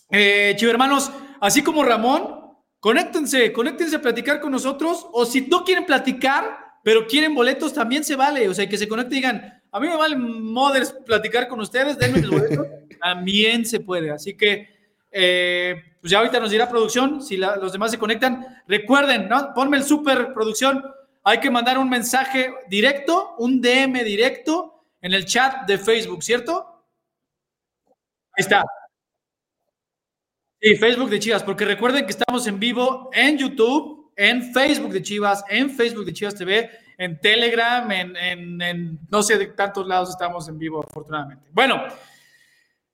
eh, chivermanos, así como Ramón, conéctense, conéctense a platicar con nosotros. O si no quieren platicar, pero quieren boletos, también se vale. O sea, que se conecten y digan, a mí me vale moders platicar con ustedes, denme los boletos. también se puede. Así que eh, pues ya ahorita nos dirá producción, si los demás se conectan. Recuerden, ¿no? Ponme el super producción. Hay que mandar un mensaje directo, un DM directo en el chat de Facebook, ¿cierto? Ahí está. Sí, Facebook de Chivas, porque recuerden que estamos en vivo en YouTube, en Facebook de Chivas, en Facebook de Chivas TV, en Telegram, en, no sé de tantos lados estamos en vivo, afortunadamente. Bueno,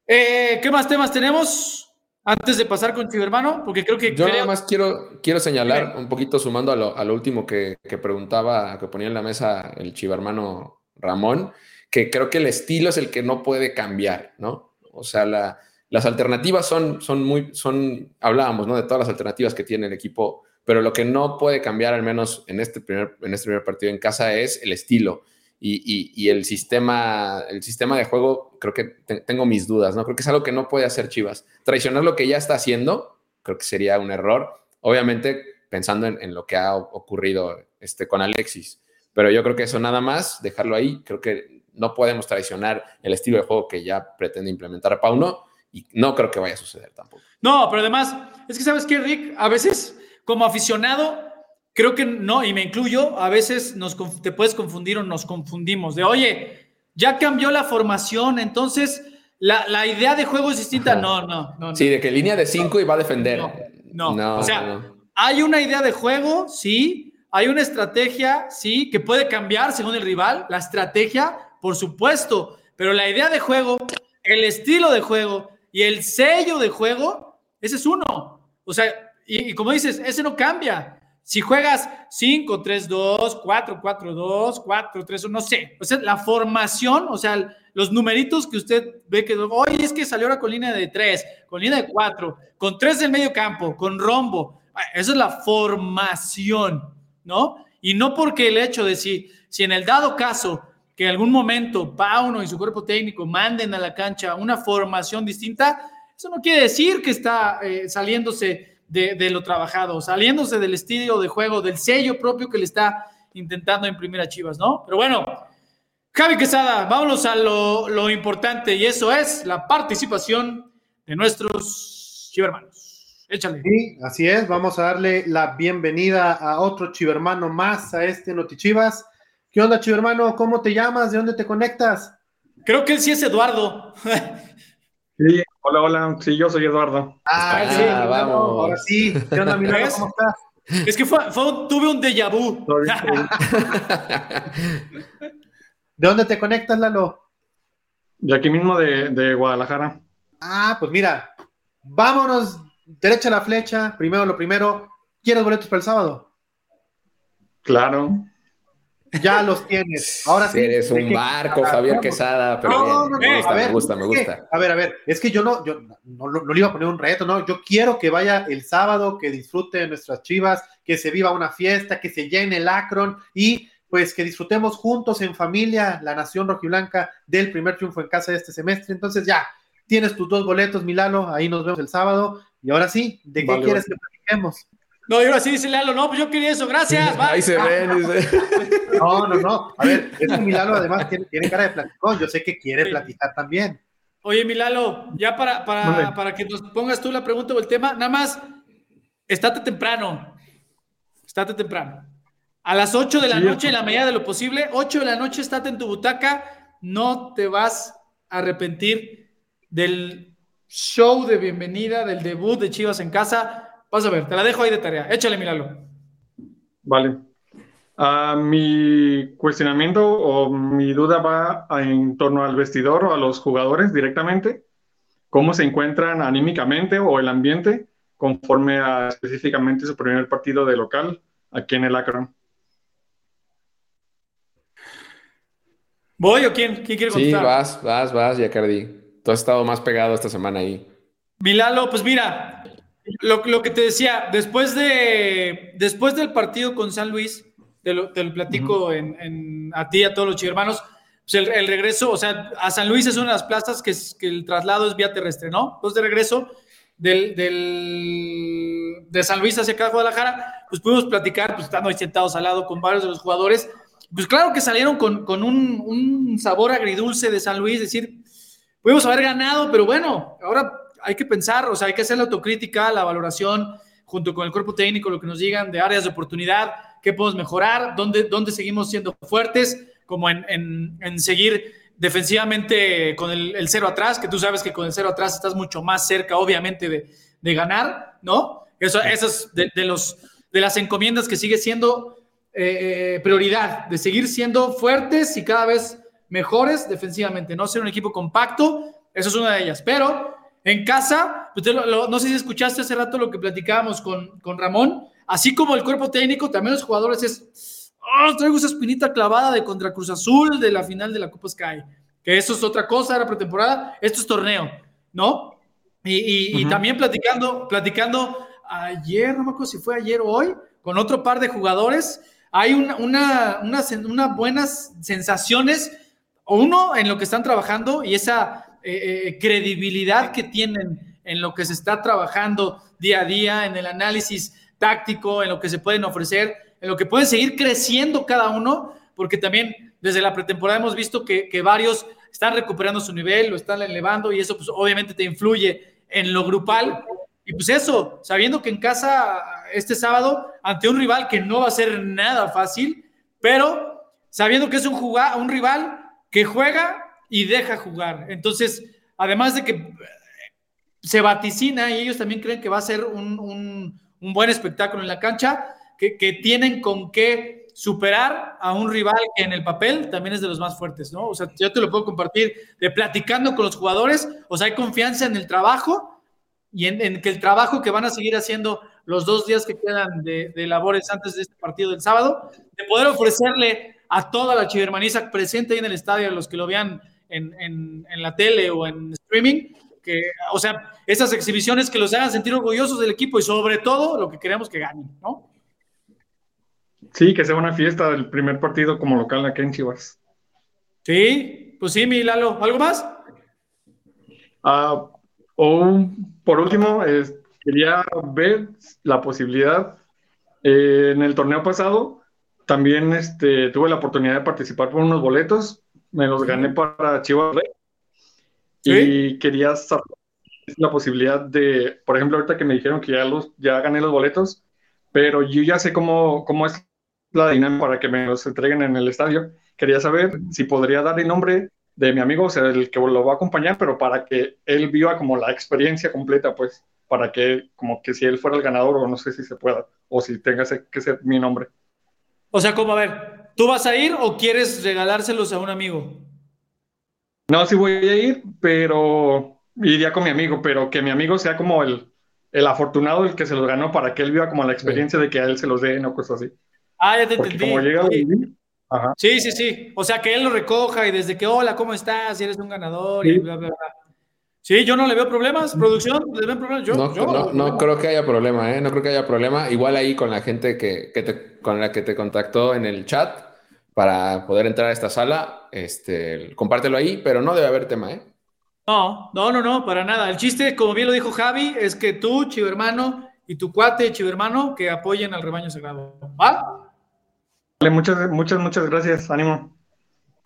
eh, ¿qué más temas tenemos? Antes de pasar con Chivermano, porque creo que... Yo nada más quiero, quiero señalar un poquito sumando a lo, último que, preguntaba, que ponía en la mesa el Chivermano Ramón, que creo que el estilo es el que no puede cambiar, ¿no? O sea, las alternativas son, son muy, son, hablábamos, ¿no? De todas las alternativas que tiene el equipo, pero lo que no puede cambiar, al menos en este primer, en este primer partido en casa, es el estilo y, el, sistema, el sistema de juego, creo que tengo mis dudas, ¿no? Creo que es algo que no puede hacer Chivas. Traicionar lo que ya está haciendo, creo que sería un error. Obviamente, pensando en, lo que ha ocurrido este, con Alexis. Pero yo creo que eso nada más, dejarlo ahí, creo que no podemos traicionar el estilo de juego que ya pretende implementar Pauno y no creo que vaya a suceder tampoco. No, pero además, es que sabes que, Rick, a veces como aficionado creo que no, y me incluyo, a veces nos, te puedes confundir o nos confundimos de, oye, ya cambió la formación, entonces la, idea de juego es distinta. No, no, no. Sí, de que línea de cinco y va a defender. No, no. o sea, hay una idea de juego, sí, hay una estrategia, sí, que puede cambiar según el rival, la estrategia, por supuesto, pero la idea de juego, el estilo de juego y el sello de juego, ese es uno. O sea, y como dices, ese no cambia. Si juegas 5, 3, 2, 4, 4, 2, 4, 3, 1, no sé. O sea, la formación, o sea, los numeritos que usted ve que, hoy es que salió con línea de 3, con línea de 4, con 3 del medio campo, con rombo. Esa es la formación, ¿no? Y no porque el hecho de si, si en el dado caso que en algún momento Pauno y su cuerpo técnico manden a la cancha una formación distinta, eso no quiere decir que está eh, saliéndose de, lo trabajado, saliéndose del estilo de juego, del sello propio que le está intentando imprimir a Chivas, ¿no? Pero bueno, Javi Quesada, vámonos a lo, importante y eso es la participación de nuestros chivermanos. Échale. Sí, así es, vamos a darle la bienvenida a otro chivermano más a este Notichivas. ¿Qué onda, chivermano? ¿Cómo te llamas? ¿De dónde te conectas? Creo que él sí es Eduardo. Sí, hola, hola. Sí, yo soy Eduardo. Ah, sí, vamos. Ahora sí. ¿Qué onda, mi ¿Cómo estás? Es que fue, tuve un déjà vu. ¿De dónde te conectas, Lalo? De aquí mismo, de, de Guadalajara. Ah, pues mira, vámonos derecha a la flecha. Primero lo primero. ¿Quieres boletos para el sábado? Claro. Ya los tienes. Ahora sí. Eres un barco, Javier Quesada, pero no, no, me, gusta, me gusta, me gusta, a ver, a ver, es que yo no, yo no, le iba a poner un reto, no, yo quiero que vaya el sábado, que disfrute de nuestras chivas, que se viva una fiesta, que se llene el Akron y pues que disfrutemos juntos en familia la nación rojiblanca del primer triunfo en casa de este semestre. Entonces ya, tienes tus dos boletos, Milano, ahí nos vemos el sábado. Y ahora sí, ¿de qué quieres que platiquemos? No, y ahora sí dice Lalo, no, pues yo quería eso, gracias. Ahí se ven, dice. No, no, no. A ver, es que Milalo además tiene, cara de platicón. Yo sé que quiere platicar también. Oye, Milalo, ya para, para, para que nos pongas tú la pregunta o el tema, nada más, estate temprano. Estate temprano. A las 8 de la noche, en la medida de lo posible, 8 de la noche, estate en tu butaca. No te vas a arrepentir del show de bienvenida, del debut de Chivas en casa Vas a ver, te la dejo ahí de tarea. Échale, míralo. Vale. Uh, mi cuestionamiento o mi duda va en torno al vestidor o a los jugadores directamente. ¿Cómo se encuentran anímicamente o el ambiente conforme a específicamente su primer partido de local aquí en el Akron? ¿Voy o quién? ¿Quién quiere contestar? Sí, vas, vas, vas, Yacardi. Tú has estado más pegado esta semana ahí. Milalo, pues mira, lo, que te decía, después, de, después del partido con San Luis, te lo, platico en, a ti y a todos los hermanos, pues el, regreso, o sea, a San Luis es una de las plazas que, que el traslado es vía terrestre, ¿no? Entonces, de regreso del, de San Luis hacia acá, Guadalajara, pues pudimos platicar, pues estando ahí sentados al lado con varios de los jugadores. Pues claro que salieron con, con un, un sabor agridulce de San Luis, es decir, pudimos haber ganado, pero bueno, ahora hay que pensar, o sea, hay que hacer la autocrítica, la valoración junto con el cuerpo técnico, lo que nos digan de áreas de oportunidad, qué podemos mejorar, dónde, dónde seguimos siendo fuertes, como en, en, seguir defensivamente con el, cero atrás, que tú sabes que con el cero atrás estás mucho más cerca, obviamente, de, de ganar, ¿no? Eso, eso es de, los, de las encomiendas que sigue siendo eh, prioridad, de seguir siendo fuertes y cada vez mejores defensivamente, no ser un equipo compacto, eso es una de ellas. Pero en casa, no sé si escuchaste hace rato lo que platicábamos con, con Ramón, así como el cuerpo técnico, también los jugadores es, oh, traigo esa espinita clavada de contra Cruz Azul de la final de la Copa Sky, que eso es otra cosa, era pretemporada, esto es torneo, ¿no? Y, también platicando, platicando ayer, no me acuerdo si fue ayer o hoy, con otro par de jugadores, hay una, una, unas buenas sensaciones, uno en lo que están trabajando y esa eh, eh, credibilidad que tienen en lo que se está trabajando día a día, en el análisis táctico, en lo que se pueden ofrecer, en lo que pueden seguir creciendo cada uno, porque también desde la pretemporada hemos visto que, que varios están recuperando su nivel, lo están elevando y eso pues obviamente te influye en lo grupal. Y pues eso, sabiendo que en casa este sábado, ante un rival que no va a ser nada fácil, pero sabiendo que es un, un rival que juega y deja jugar. Entonces, además de que se vaticina y ellos también creen que va a ser un, buen espectáculo en la cancha, que, que, tienen con qué superar a un rival que en el papel también es de los más fuertes, ¿no? O sea, yo te lo puedo compartir de platicando con los jugadores, o sea, hay confianza en el trabajo y en, que el trabajo que van a seguir haciendo los dos días que quedan de, labores antes de este partido del sábado, de poder ofrecerle a toda la chivermaniza presente ahí en el estadio, a los que lo vean en, la tele o en streaming, que, o sea, esas exhibiciones que los hagan sentir orgullosos del equipo y sobre todo lo que queremos que ganen, ¿no? Sí, que sea una fiesta del primer partido como local aquí en Chivas. Sí, pues sí, mi Lalo. ¿Algo más? Ah, o por último, quería ver la posibilidad. Eh, en el torneo pasado también este, tuve la oportunidad de participar por unos boletos. Me los gané para Chivas Rey. Y quería saber la posibilidad de, por ejemplo, ahorita que me dijeron que ya, los, ya gané los boletos, pero yo ya sé cómo, cómo es la dinámica para que me los entreguen en el estadio. Quería saber si podría dar el nombre de mi amigo, o sea, el que lo va a acompañar, pero para que él viva como la experiencia completa, pues, para que, como que si él fuera el ganador, o no sé si se pueda, o si tenga que ser mi nombre. O sea, como a ver, ¿tú vas a ir o quieres regalárselos a un amigo? No, sí voy a ir, pero iría con mi amigo, pero que mi amigo sea como el, el afortunado, el que se los ganó, para que él viva como la experiencia de que a él se los den o cosas así. Ah, ya te entendí. Como llega a vivir, Sí, sí, sí. O sea, que él lo recoja y desde que, hola, ¿cómo estás? Si eres un ganador y bla, bla, bla. Sí, yo no le veo problemas. ¿Producción? ¿Le ven problemas? Yo, no, no, creo que haya problema, ¿eh? No creo que haya problema. Igual ahí con la gente que, te, con la que te contactó en el chat para poder entrar a esta sala, este, compártelo ahí, pero no debe haber tema, ¿eh? No, no, no, no, para nada. El chiste, como bien lo dijo Javi, es que tú, chivo hermano, y tu cuate, chivo hermano, que apoyen al rebaño sagrado. ¿Va? muchas, muchas, muchas gracias. Ánimo.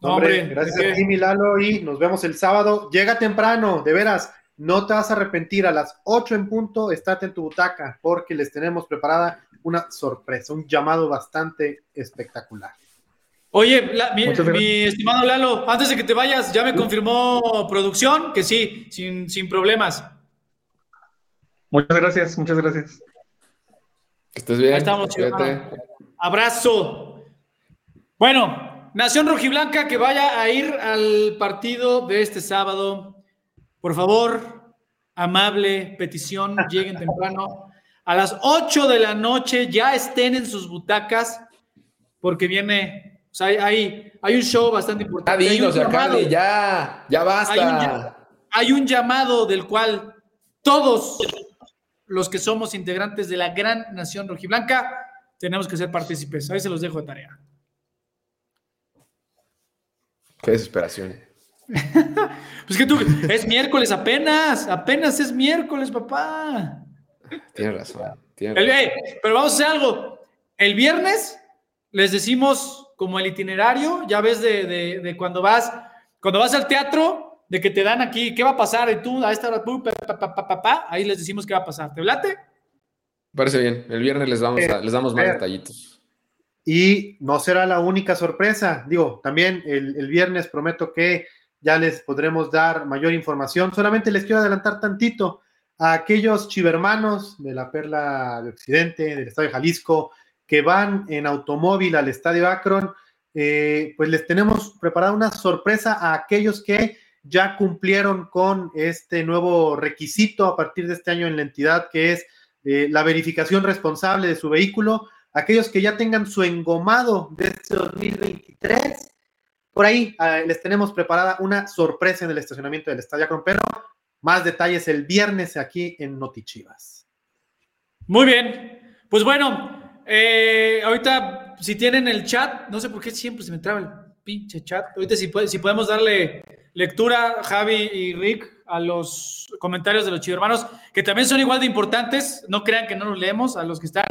Hombre, gracias a ti, Milalo, y nos vemos el sábado. Llega temprano, de veras. No te vas a arrepentir, a las 8 en punto, estate en tu butaca, porque les tenemos preparada una sorpresa, un llamado bastante espectacular. Oye, mi, estimado Lalo, antes de que te vayas, ya me confirmó producción que sí, sin, sin problemas. Muchas gracias, muchas gracias. Que estés bien. Ahí estamos, Abrazo. Bueno, Nación Rojiblanca que vaya a ir al partido de este sábado. Por favor, amable petición, lleguen temprano. A las 8 de la noche ya estén en sus butacas porque viene, o sea, hay, hay un show bastante importante. Ya, ya, basta. hay un llamado del cual todos los que somos integrantes de la gran Nación Rojiblanca tenemos que ser partícipes. Ahí se los dejo de tarea. Qué desesperación. pues que tú, es miércoles apenas, apenas es miércoles, papá. Tienes razón. pero vamos a hacer algo. El viernes les decimos como el itinerario, ya ves de, cuando vas, cuando vas al teatro, de que te dan aquí, ¿qué va a pasar? Y tú a esta hora, ahí les decimos qué va a pasar. ¿Te late? Parece bien. El viernes les, vamos les damos más detallitos. Y no será la única sorpresa. Digo, también el, viernes prometo que ya les podremos dar mayor información. Solamente les quiero adelantar tantito. a aquellos chivermanos de la Perla de Occidente, del Estadio Jalisco, que van en automóvil al Estadio Akron, eh, pues les tenemos preparada una sorpresa a aquellos que ya cumplieron con este nuevo requisito a partir de este año en la entidad, que es eh, la verificación responsable de su vehículo. Aquellos que ya tengan su engomado de este 2023, por ahí eh, les tenemos preparada una sorpresa en el estacionamiento del Estadio Akron, pero más detalles el viernes aquí en Notichivas. Muy bien, pues bueno, eh, ahorita, si tienen el chat, no sé por qué siempre se me traba el pinche chat. Ahorita, si, si podemos darle lectura, Javi y Rick, a los comentarios de los hermanos, que también son igual de importantes. No crean que no los leemos, a los que están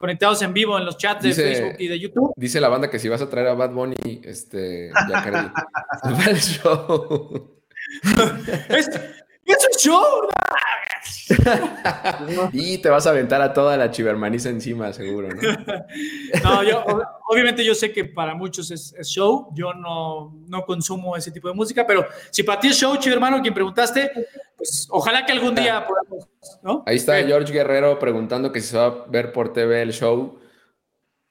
conectados en vivo en los chats de Facebook y de YouTube. Dice la banda que si vas a traer a Bad Bunny, este, ya el show. es, es un show. y te vas a aventar a toda la chivermaniza encima, seguro, ¿no? no, yo, obviamente yo sé que para muchos es, show, yo no, no, consumo ese tipo de música, pero si para ti es show, chivermano, quien preguntaste, pues ojalá que algún día podamos, ¿no? Ahí está George Guerrero preguntando que si se va a ver por TV el show.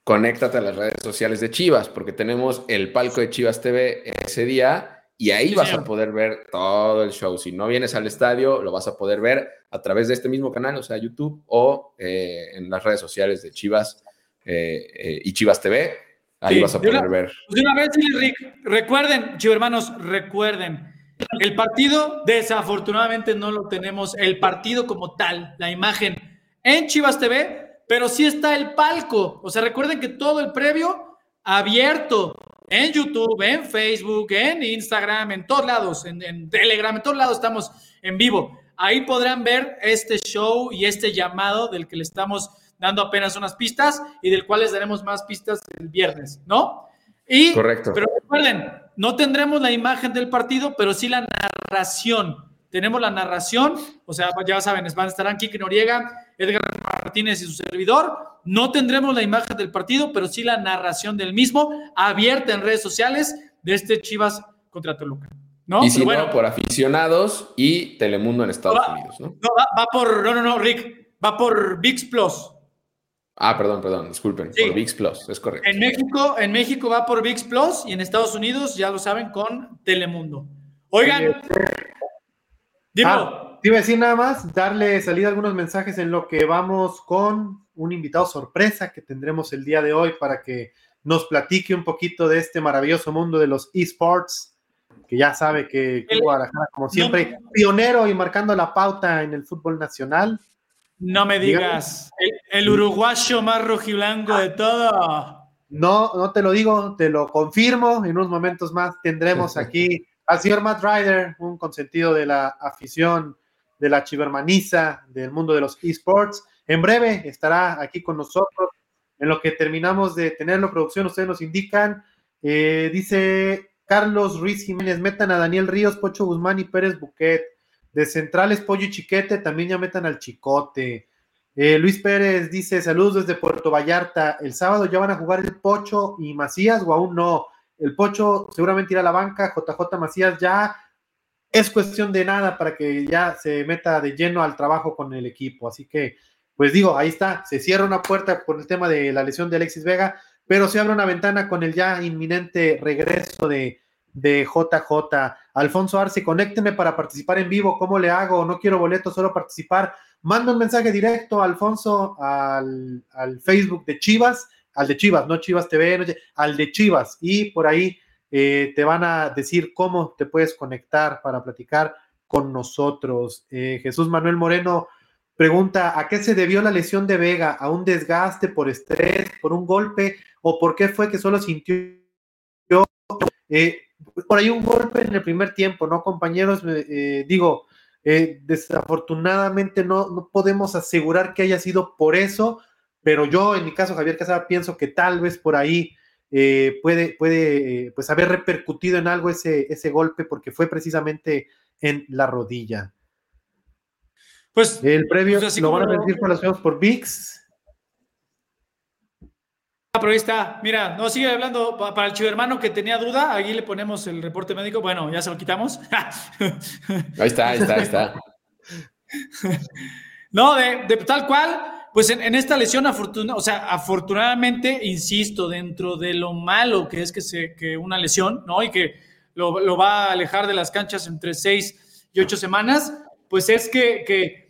Conéctate a las redes sociales de Chivas, porque tenemos el palco de Chivas TV ese día y ahí vas a poder ver todo el show. Si no vienes al estadio, lo vas a poder ver a través de este mismo canal, o sea, YouTube o eh, en las redes sociales de Chivas eh, eh, y Chivas TV. Ahí vas a poder ver. De una vez, Rick, recuerden, chivos hermanos, recuerden, el partido desafortunadamente no lo tenemos, el partido como tal, la imagen en Chivas TV, pero sí está el palco. O sea, recuerden que todo el previo abierto en YouTube, en Facebook, en Instagram, en todos lados, en, Telegram, en todos lados estamos en vivo. Ahí podrán ver este show y este llamado del que le estamos dando apenas unas pistas y del cual les daremos más pistas el viernes, ¿no? Y, Correcto. Pero recuerden, no tendremos la imagen del partido, pero sí la narración. Tenemos la narración, o sea, ya saben, van a estar Kiki Noriega, Edgar Martínez y su servidor. No tendremos la imagen del partido, pero sí la narración del mismo, abierta en redes sociales de este Chivas contra Toluca. ¿no? Y si no, por aficionados y Telemundo en Estados Unidos, ¿no? No, va, por, no, no, no, Rick, va por VIX Plus. Ah, perdón, perdón, disculpen, por VIX Plus, es correcto. En México, en México va por VIX Plus y en Estados Unidos, ya lo saben, con Telemundo. Oigan, dímelo. Ah, te iba a decir nada más, darle salida a algunos mensajes en lo que vamos con un invitado sorpresa que tendremos el día de hoy para que nos platique un poquito de este maravilloso mundo de los esports, que ya sabe que Guadalajara, como siempre, pionero y marcando la pauta en el fútbol nacional. No me digas, el, uruguayo más rojiblanco de todo. No, no te lo digo, te lo confirmo. En unos momentos más tendremos aquí al señor Matt Ryder, un consentido de la afición de la chivermaniza del mundo de los esports. En breve estará aquí con nosotros. En lo que terminamos de tenerlo, producción, ustedes nos indican. Eh, dice Carlos Ruiz Jiménez, metan a Daniel Ríos, Pocho Guzmán y Pérez Buquet. De centrales, Pollo y Chiquete, también ya metan al Chicote. Eh, Luis Pérez dice, saludos desde Puerto Vallarta. El sábado ya van a jugar el Pocho y Macías o aún no. El Pocho seguramente irá a la banca, JJ Macías ya es cuestión de nada para que ya se meta de lleno al trabajo con el equipo. Así que, pues digo, ahí está, se cierra una puerta por el tema de la lesión de Alexis Vega, pero se abre una ventana con el ya inminente regreso de, de JJ. Alfonso Arce, conécteme para participar en vivo. ¿Cómo le hago? No quiero boleto, solo participar. Manda un mensaje directo, Alfonso, al, al Facebook de Chivas, al de Chivas, no Chivas TV, al de Chivas. Y por ahí eh, te van a decir cómo te puedes conectar para platicar con nosotros. Eh, Jesús Manuel Moreno pregunta, ¿a qué se debió la lesión de Vega? ¿A un desgaste por estrés, por un golpe o por qué fue que solo sintió... Eh, por ahí un golpe en el primer tiempo, ¿no, compañeros? digo, desafortunadamente no, no podemos asegurar que haya sido por eso, pero yo en mi caso, Javier Casada, pienso que tal vez por ahí eh, puede, puede eh, pues haber repercutido en algo ese, ese golpe porque fue precisamente en la rodilla. Pues el previo pues lo van a decir por las por VIX. Pero ahí está, mira, no sigue hablando para el chivermano que tenía duda, ahí le ponemos el reporte médico, bueno, ya se lo quitamos. ahí está, ahí está, ahí está. no, de, tal cual, pues en, esta lesión, afortuna, o sea, afortunadamente, insisto, dentro de lo malo que es que, se, que una lesión, ¿no? Y que lo, va a alejar de las canchas entre seis y ocho semanas, pues es que, que,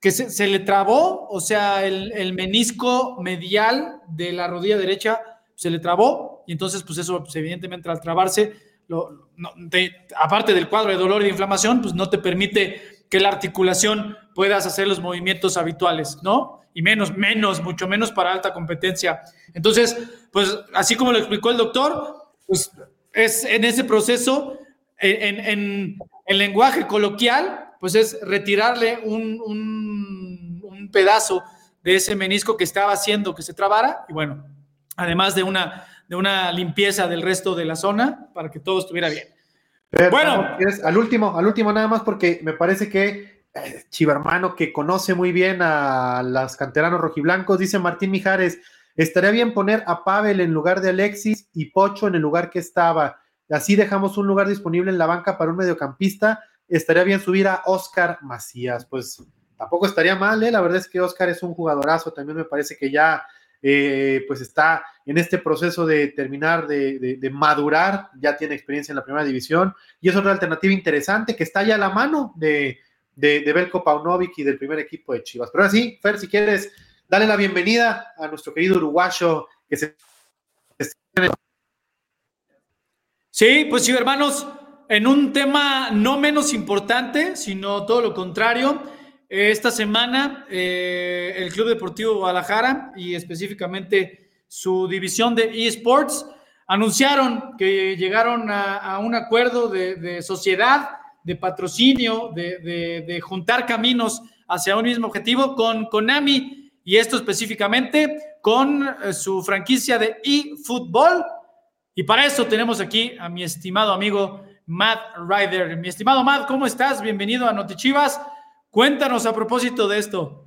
se, le trabó, o sea, el, menisco medial de la rodilla derecha se le trabó, y entonces, pues eso, pues evidentemente al trabarse, lo, aparte del cuadro de dolor y de inflamación, pues no te permite que la articulación puedas hacer los movimientos habituales, ¿no? Y menos, menos, mucho menos para alta competencia. Entonces, pues así como lo explicó el doctor, pues es en ese proceso, en, en, lenguaje coloquial, pues es retirarle un, un, un, pedazo de ese menisco que estaba haciendo que se trabara, y bueno, además de una, de una limpieza del resto de la zona para que todo estuviera bien bueno, al último, al último nada más porque me parece que eh, Chivermano, que conoce muy bien a las canteranos rojiblancos, dice Martín Mijares, estaría bien poner a Pavel en lugar de Alexis y Pocho en el lugar que estaba. Así dejamos un lugar disponible en la banca para un mediocampista. Estaría bien subir a Oscar Macías. Pues tampoco estaría mal, ¿eh? La verdad es que Oscar es un jugadorazo. También me parece que ya eh, pues está en este proceso de terminar de, madurar, ya tiene experiencia en la primera división y es otra alternativa interesante que está ya a la mano de, de, Belko Paunovic y del primer equipo de Chivas. Pero ahora sí, Fer, si quieres, dale la bienvenida a nuestro querido uruguayo que se... Sí, pues sí, hermanos, en un tema no menos importante, sino todo lo contrario, esta semana, eh, el Club Deportivo Guadalajara y específicamente su división de eSports anunciaron que llegaron a, un acuerdo de, sociedad, de patrocinio, de, juntar caminos hacia un mismo objetivo con Konami y esto específicamente con eh, su franquicia de eFootball. Y para eso tenemos aquí a mi estimado amigo Matt Ryder. Mi estimado Matt, ¿cómo estás? Bienvenido a Notichivas. Cuéntanos a propósito de esto.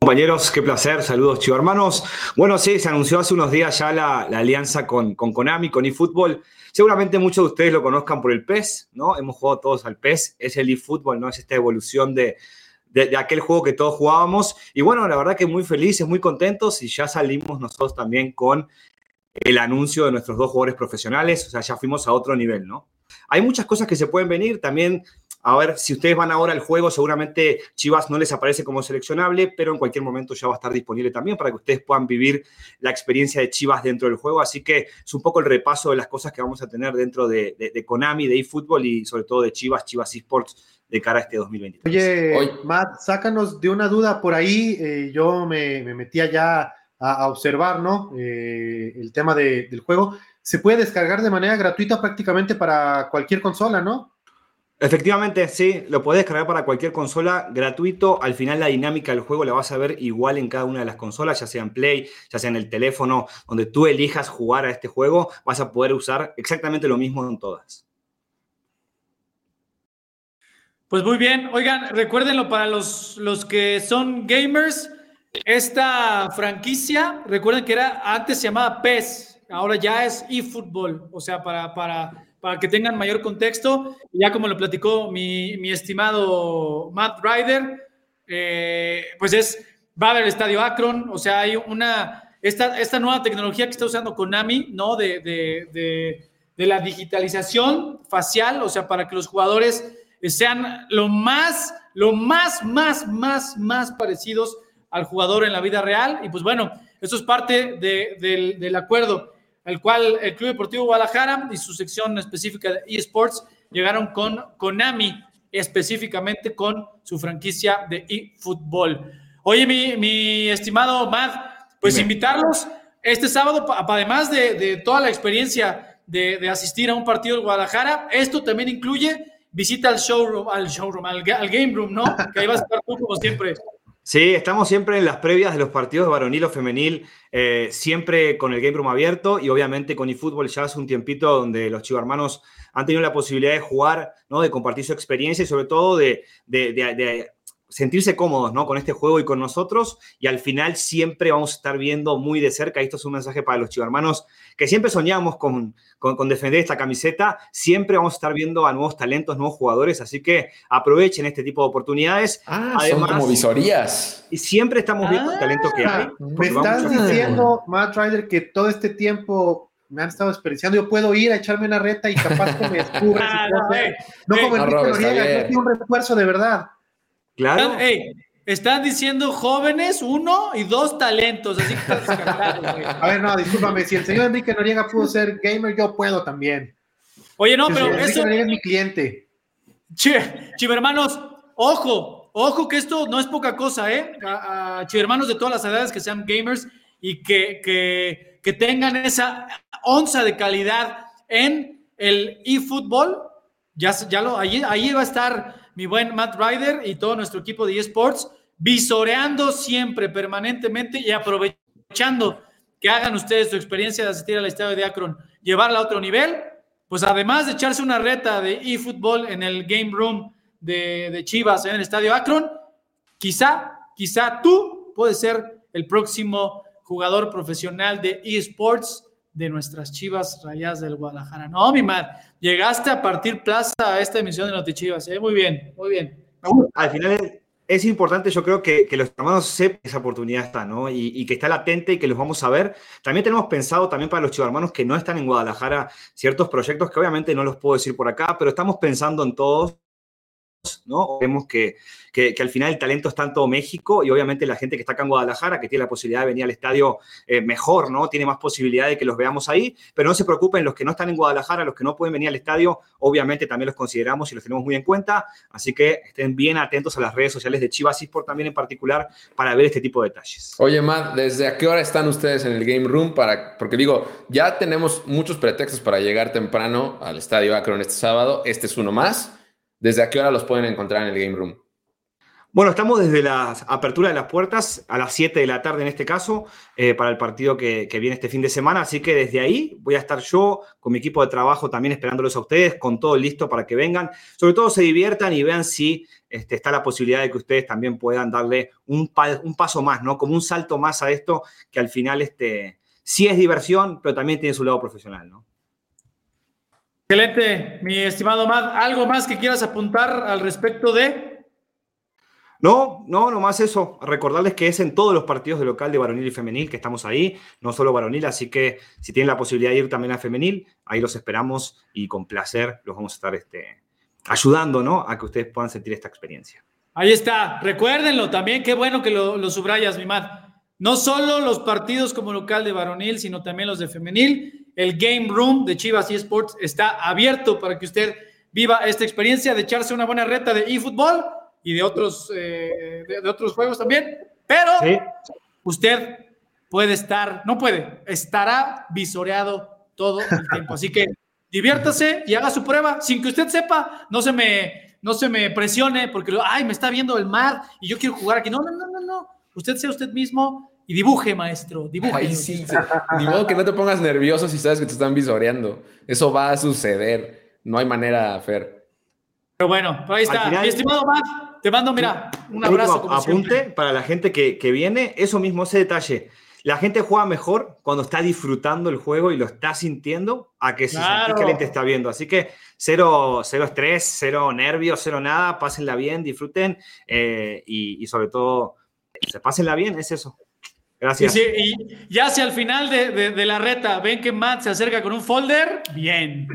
Compañeros, qué placer, saludos chivo hermanos. Bueno, sí, se anunció hace unos días ya la, alianza con, con, Konami, con eFootball. Seguramente muchos de ustedes lo conozcan por el PES, ¿no? Hemos jugado todos al PES, es el eFootball, ¿no? Es esta evolución de, de, aquel juego que todos jugábamos. Y bueno, la verdad que muy felices, muy contentos y ya salimos nosotros también con el anuncio de nuestros dos jugadores profesionales, o sea, ya fuimos a otro nivel, ¿no? Hay muchas cosas que se pueden venir, también a ver, si ustedes van ahora al juego, seguramente Chivas no les aparece como seleccionable, pero en cualquier momento ya va a estar disponible también para que ustedes puedan vivir la experiencia de Chivas dentro del juego. Así que es un poco el repaso de las cosas que vamos a tener dentro de, Konami, de eFootball y sobre todo de Chivas, Chivas eSports de cara a este 2023. Oye, Matt, sácanos de una duda por ahí. Eh, yo me, metía ya a, observar, ¿no? Eh, el tema del juego. Se puede descargar de manera gratuita prácticamente para cualquier consola, ¿no? Efectivamente, sí, lo podés descargar para cualquier consola gratuito. Al final la dinámica del juego la vas a ver igual en cada una de las consolas, ya sea en Play, ya sea en el teléfono, donde tú elijas jugar a este juego, vas a poder usar exactamente lo mismo en todas. Pues muy bien, oigan, recuérdenlo para los, los que son gamers, esta franquicia, recuerden que era antes se llamaba PES, ahora ya es eFootball, o sea, para, para para que tengan mayor contexto. Ya como lo platicó mi, estimado Matt Ryder, eh, pues es, va a haber el estadio Akron, o sea, hay una, esta, esta nueva tecnología que está usando Konami, ¿no? De, de, de, la digitalización facial, o sea, para que los jugadores sean lo más, lo más, más, más, más parecidos al jugador en la vida real. Y pues bueno, eso es parte del, del acuerdo el cual el Club Deportivo Guadalajara y su sección específica de eSports llegaron con Konami, específicamente con su franquicia de eFootball. Oye, mi, estimado Matt, pues invitarlos este sábado, además de, toda la experiencia de, asistir a un partido de Guadalajara, esto también incluye visita al showroom, al showroom, al, al game room, ¿no? Que ahí vas a estar tú como siempre. Sí, estamos siempre en las previas de los partidos varonil o femenil, eh, siempre con el Game Room abierto y obviamente con eFootball ya hace un tiempito donde los chicos hermanos han tenido la posibilidad de jugar, ¿no? de compartir su experiencia y sobre todo de, sentirse cómodos ¿no? con este juego y con nosotros y al final siempre vamos a estar viendo muy de cerca, y esto es un mensaje para los chivarmanos, que siempre soñamos con, con, defender esta camiseta, siempre vamos a estar viendo a nuevos talentos, nuevos jugadores, así que aprovechen este tipo de oportunidades. Ah, Además, son como visorías. Y siempre estamos viendo el talento que hay. Me estás diciendo, Matt Ryder, que todo este tiempo me han estado desperdiciando. Yo puedo ir a echarme una reta y capaz que me escurre. Ah, no, no, como el no, Noriega, yo tengo un refuerzo de verdad. Claro. están diciendo jóvenes, uno y dos talentos, así que A ver, no, discúlpame, si el señor Enrique Noriega pudo ser gamer, yo puedo también. Oye, no, pero eso... es mi cliente. Che, chivermanos, ojo, ojo que esto no es poca cosa, ¿eh? A, chivermanos de todas las edades que sean gamers y que, que, que tengan esa onza de calidad en el eFootball, ya, ya lo, ahí, ahí va a estar mi buen Matt Ryder y todo nuestro equipo de eSports, visoreando siempre, permanentemente y aprovechando que hagan ustedes su experiencia de asistir al estadio de Akron, llevarla a otro nivel, pues además de echarse una reta de eFootball en el game room de, Chivas en el estadio Akron, quizá, quizá tú puedes ser el próximo jugador profesional de eSports de nuestras Chivas Rayas del Guadalajara. No, mi madre, llegaste a partir plaza a esta emisión de Notichivas, ¿eh? Muy bien, muy bien. Al final es importante, yo creo que, los hermanos sepan que esa oportunidad está, ¿no? Y, que está latente y que los vamos a ver. También tenemos pensado, también para los chivarmanos que no están en Guadalajara, ciertos proyectos que obviamente no los puedo decir por acá, pero estamos pensando en todos ¿no? Vemos que, que, al final el talento está en México y obviamente la gente que está acá en Guadalajara, que tiene la posibilidad de venir al estadio eh, mejor, ¿no? Tiene más posibilidad de que los veamos ahí, pero no se preocupen, los que no están en Guadalajara, los que no pueden venir al estadio, obviamente también los consideramos y los tenemos muy en cuenta, así que estén bien atentos a las redes sociales de Chivas Esports también en particular para ver este tipo de detalles. Oye, Matt, ¿desde a qué hora están ustedes en el Game Room? Para, porque digo, ya tenemos muchos pretextos para llegar temprano al estadio Akron este sábado, este es uno más. ¿Desde a qué hora los pueden encontrar en el Game Room? Bueno, estamos desde la apertura de las puertas a las 7 de la tarde en este caso, eh, para el partido que, viene este fin de semana. Así que desde ahí voy a estar yo con mi equipo de trabajo también esperándolos a ustedes, con todo listo para que vengan. Sobre todo se diviertan y vean si este, está la posibilidad de que ustedes también puedan darle un, un, paso más, ¿no? Como un salto más a esto, que al final este, sí es diversión, pero también tiene su lado profesional, ¿no? Excelente, mi estimado Matt. ¿Algo más que quieras apuntar al respecto de? No, no, nomás eso. Recordarles que es en todos los partidos de local de varonil y femenil que estamos ahí, no solo varonil, así que si tienen la posibilidad de ir también a femenil, ahí los esperamos y con placer los vamos a estar este, ayudando ¿no? a que ustedes puedan sentir esta experiencia. Ahí está, recuérdenlo también, qué bueno que lo, lo subrayas, mi Matt. No solo los partidos como local de varonil, sino también los de femenil el Game Room de Chivas eSports está abierto para que usted viva esta experiencia de echarse una buena reta de eFootball y de otros, eh, de, otros juegos también. Pero usted puede estar, no puede, estará visoreado todo el tiempo. Así que diviértase y haga su prueba sin que usted sepa, no se me, no se me presione porque, ay, me está viendo el mar y yo quiero jugar aquí. No, no, no, no, no. Usted sea usted mismo y dibuje, maestro, dibuje. Ay, sí, Ni modo que no te pongas nervioso si sabes que te están visoreando. Eso va a suceder. No hay manera, Fer. Pero bueno, ahí está. Mi estimado Matt, te mando, mira, un abrazo. Como apunte para la gente que, viene, eso mismo, ese detalle. La gente juega mejor cuando está disfrutando el juego y lo está sintiendo a que si que alguien te está viendo. Así que cero, cero estrés, cero nervios, cero nada. Pásenla bien, disfruten eh, y, y sobre todo, se pásenla bien, es eso. Gracias. y ya hacia el final de, la reta ven que Matt se acerca con un folder, bien.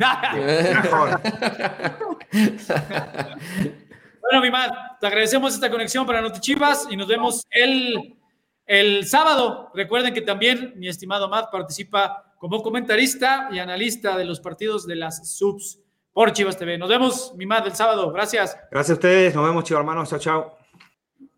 bueno, mi Matt, te agradecemos esta conexión para Notichivas y nos vemos el, el sábado. Recuerden que también mi estimado Matt participa como comentarista y analista de los partidos de las subs por Chivas TV. Nos vemos, mi Matt, el sábado. Gracias. Gracias a ustedes. Nos vemos, chicos hermanos. Chao, chao.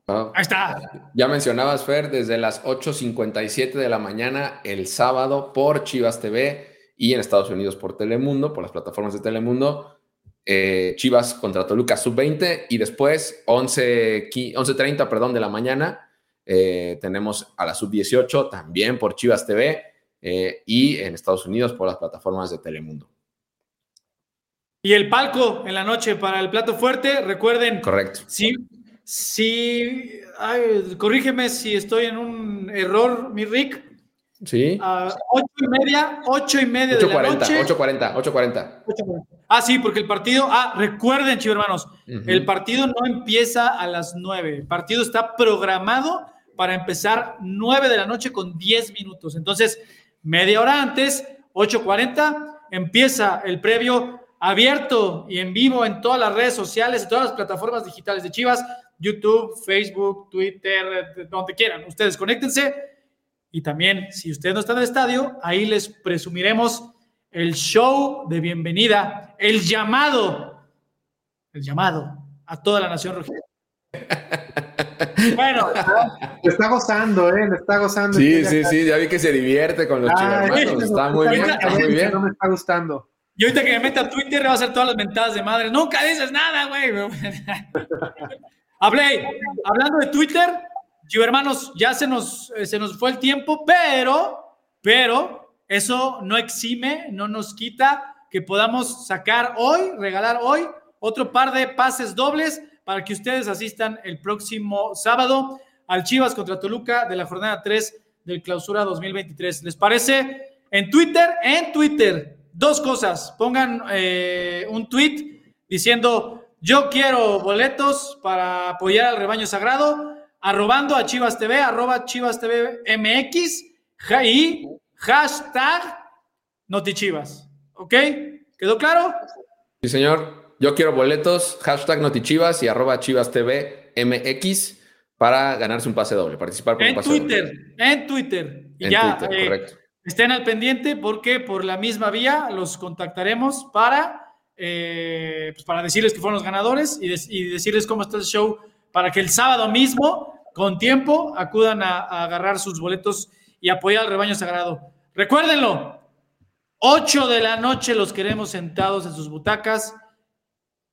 Ahí está. Ya mencionabas, Fer, desde las 8.57 de la mañana el sábado por Chivas TV y en Estados Unidos por Telemundo, por las plataformas de Telemundo. Eh, Chivas contra Toluca sub-20 y después 11.30 perdón, de la mañana eh, tenemos a la sub-18 también por Chivas TV eh, y en Estados Unidos por las plataformas de Telemundo. Y el palco en la noche para el plato fuerte, recuerden. Correcto. Sí, Si, ay, corrígeme si estoy en un error, mi Rick. Sí. A ocho y media, ocho y media de la 8.40, noche. 8.40, 8.40. Ah, sí, porque el partido, ah, recuerden, chicos hermanos, Ujú. el partido no empieza a las 9. El partido está programado para empezar 9 de la noche con 10 minutos. Entonces, media hora antes, 8.40, empieza el previo abierto y en vivo en todas las redes sociales, en todas las plataformas digitales de Chivas, YouTube, Facebook, Twitter, donde quieran. Ustedes conéctense. Y también, si ustedes no están en el estadio, ahí les presumiremos el show de bienvenida, el llamado, el llamado a toda la nación rojinegra. Bueno, Le está gozando, ¿eh? Le está gozando. Sí, sí, acá. sí, ya vi que se divierte con los chivermanos. Está muy bien, está muy bien. No me está gustando. y ahorita que me meta a Twitter le va a hacer todas las mentadas de madre. Nunca dices nada, güey. Hablé, hablando de Twitter, hermanos, ya se nos, eh, se nos fue el tiempo, pero, pero, eso no exime, no nos quita que podamos sacar hoy, regalar hoy, otro par de pases dobles para que ustedes asistan el próximo sábado al Chivas contra Toluca de la jornada 3 del clausura 2023. ¿Les parece? En Twitter, en Twitter, dos cosas. Pongan eh, un tweet diciendo yo quiero boletos para apoyar al rebaño sagrado, arrobando a Chivas TV, arroba Chivas TV MX y hashtag Notichivas. ¿Ok? ¿Quedó claro? Sí, señor. Yo quiero boletos, hashtag Notichivas y arroba Chivas TV MX para ganarse un pase doble, participar por un En pase doble. Twitter, en Twitter. Y En ya, Twitter, eh, correcto. estén al pendiente porque por la misma vía los contactaremos para, eh, pues para decirles que fueron los ganadores y, decirles cómo está el show para que el sábado mismo, con tiempo, acudan a, a agarrar sus boletos y apoyar al rebaño sagrado. Recuérdenlo, 8 de la noche los queremos sentados en sus butacas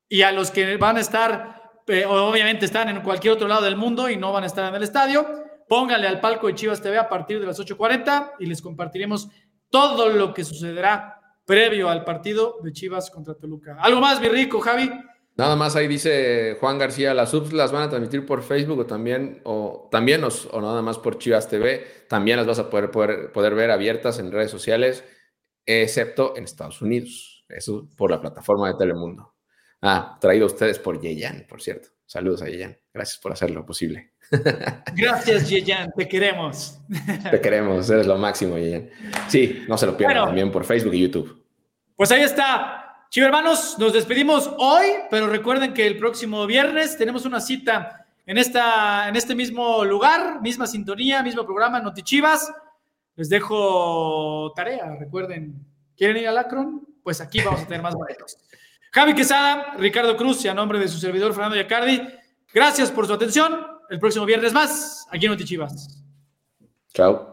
y a los que van a estar, eh, obviamente están en cualquier otro lado del mundo y no van a estar en el estadio, pónganle al palco de Chivas TV a partir de las 8.40 y les compartiremos todo lo que sucederá previo al partido de Chivas contra Toluca. ¿Algo más, mi rico, Javi? Nada más ahí dice Juan García, las subs las van a transmitir por Facebook o también, o también o nada más por Chivas TV. También las vas a poder, poder, poder ver abiertas en redes sociales, excepto en Estados Unidos. Eso por la plataforma de Telemundo. Ah, traído a ustedes por Yeyan, por cierto. Saludos a Yeyan. Gracias por hacerlo posible. Gracias, Yeyan, te queremos. Te queremos, eres lo máximo, Yeyan. Sí, no se lo pierdan Bueno. también por Facebook y YouTube. Pues ahí está. Chivo hermanos, nos despedimos hoy, pero recuerden que el próximo viernes tenemos una cita en, esta, en este mismo lugar, misma sintonía, mismo programa, Notichivas. Les dejo tarea, recuerden, ¿quieren ir al Akron? Pues aquí vamos a tener más boletos. Javi Quesada, Ricardo Cruz y a nombre de su servidor Fernando Yacardi, gracias por su atención. El próximo viernes más, aquí en Notichivas. Chao.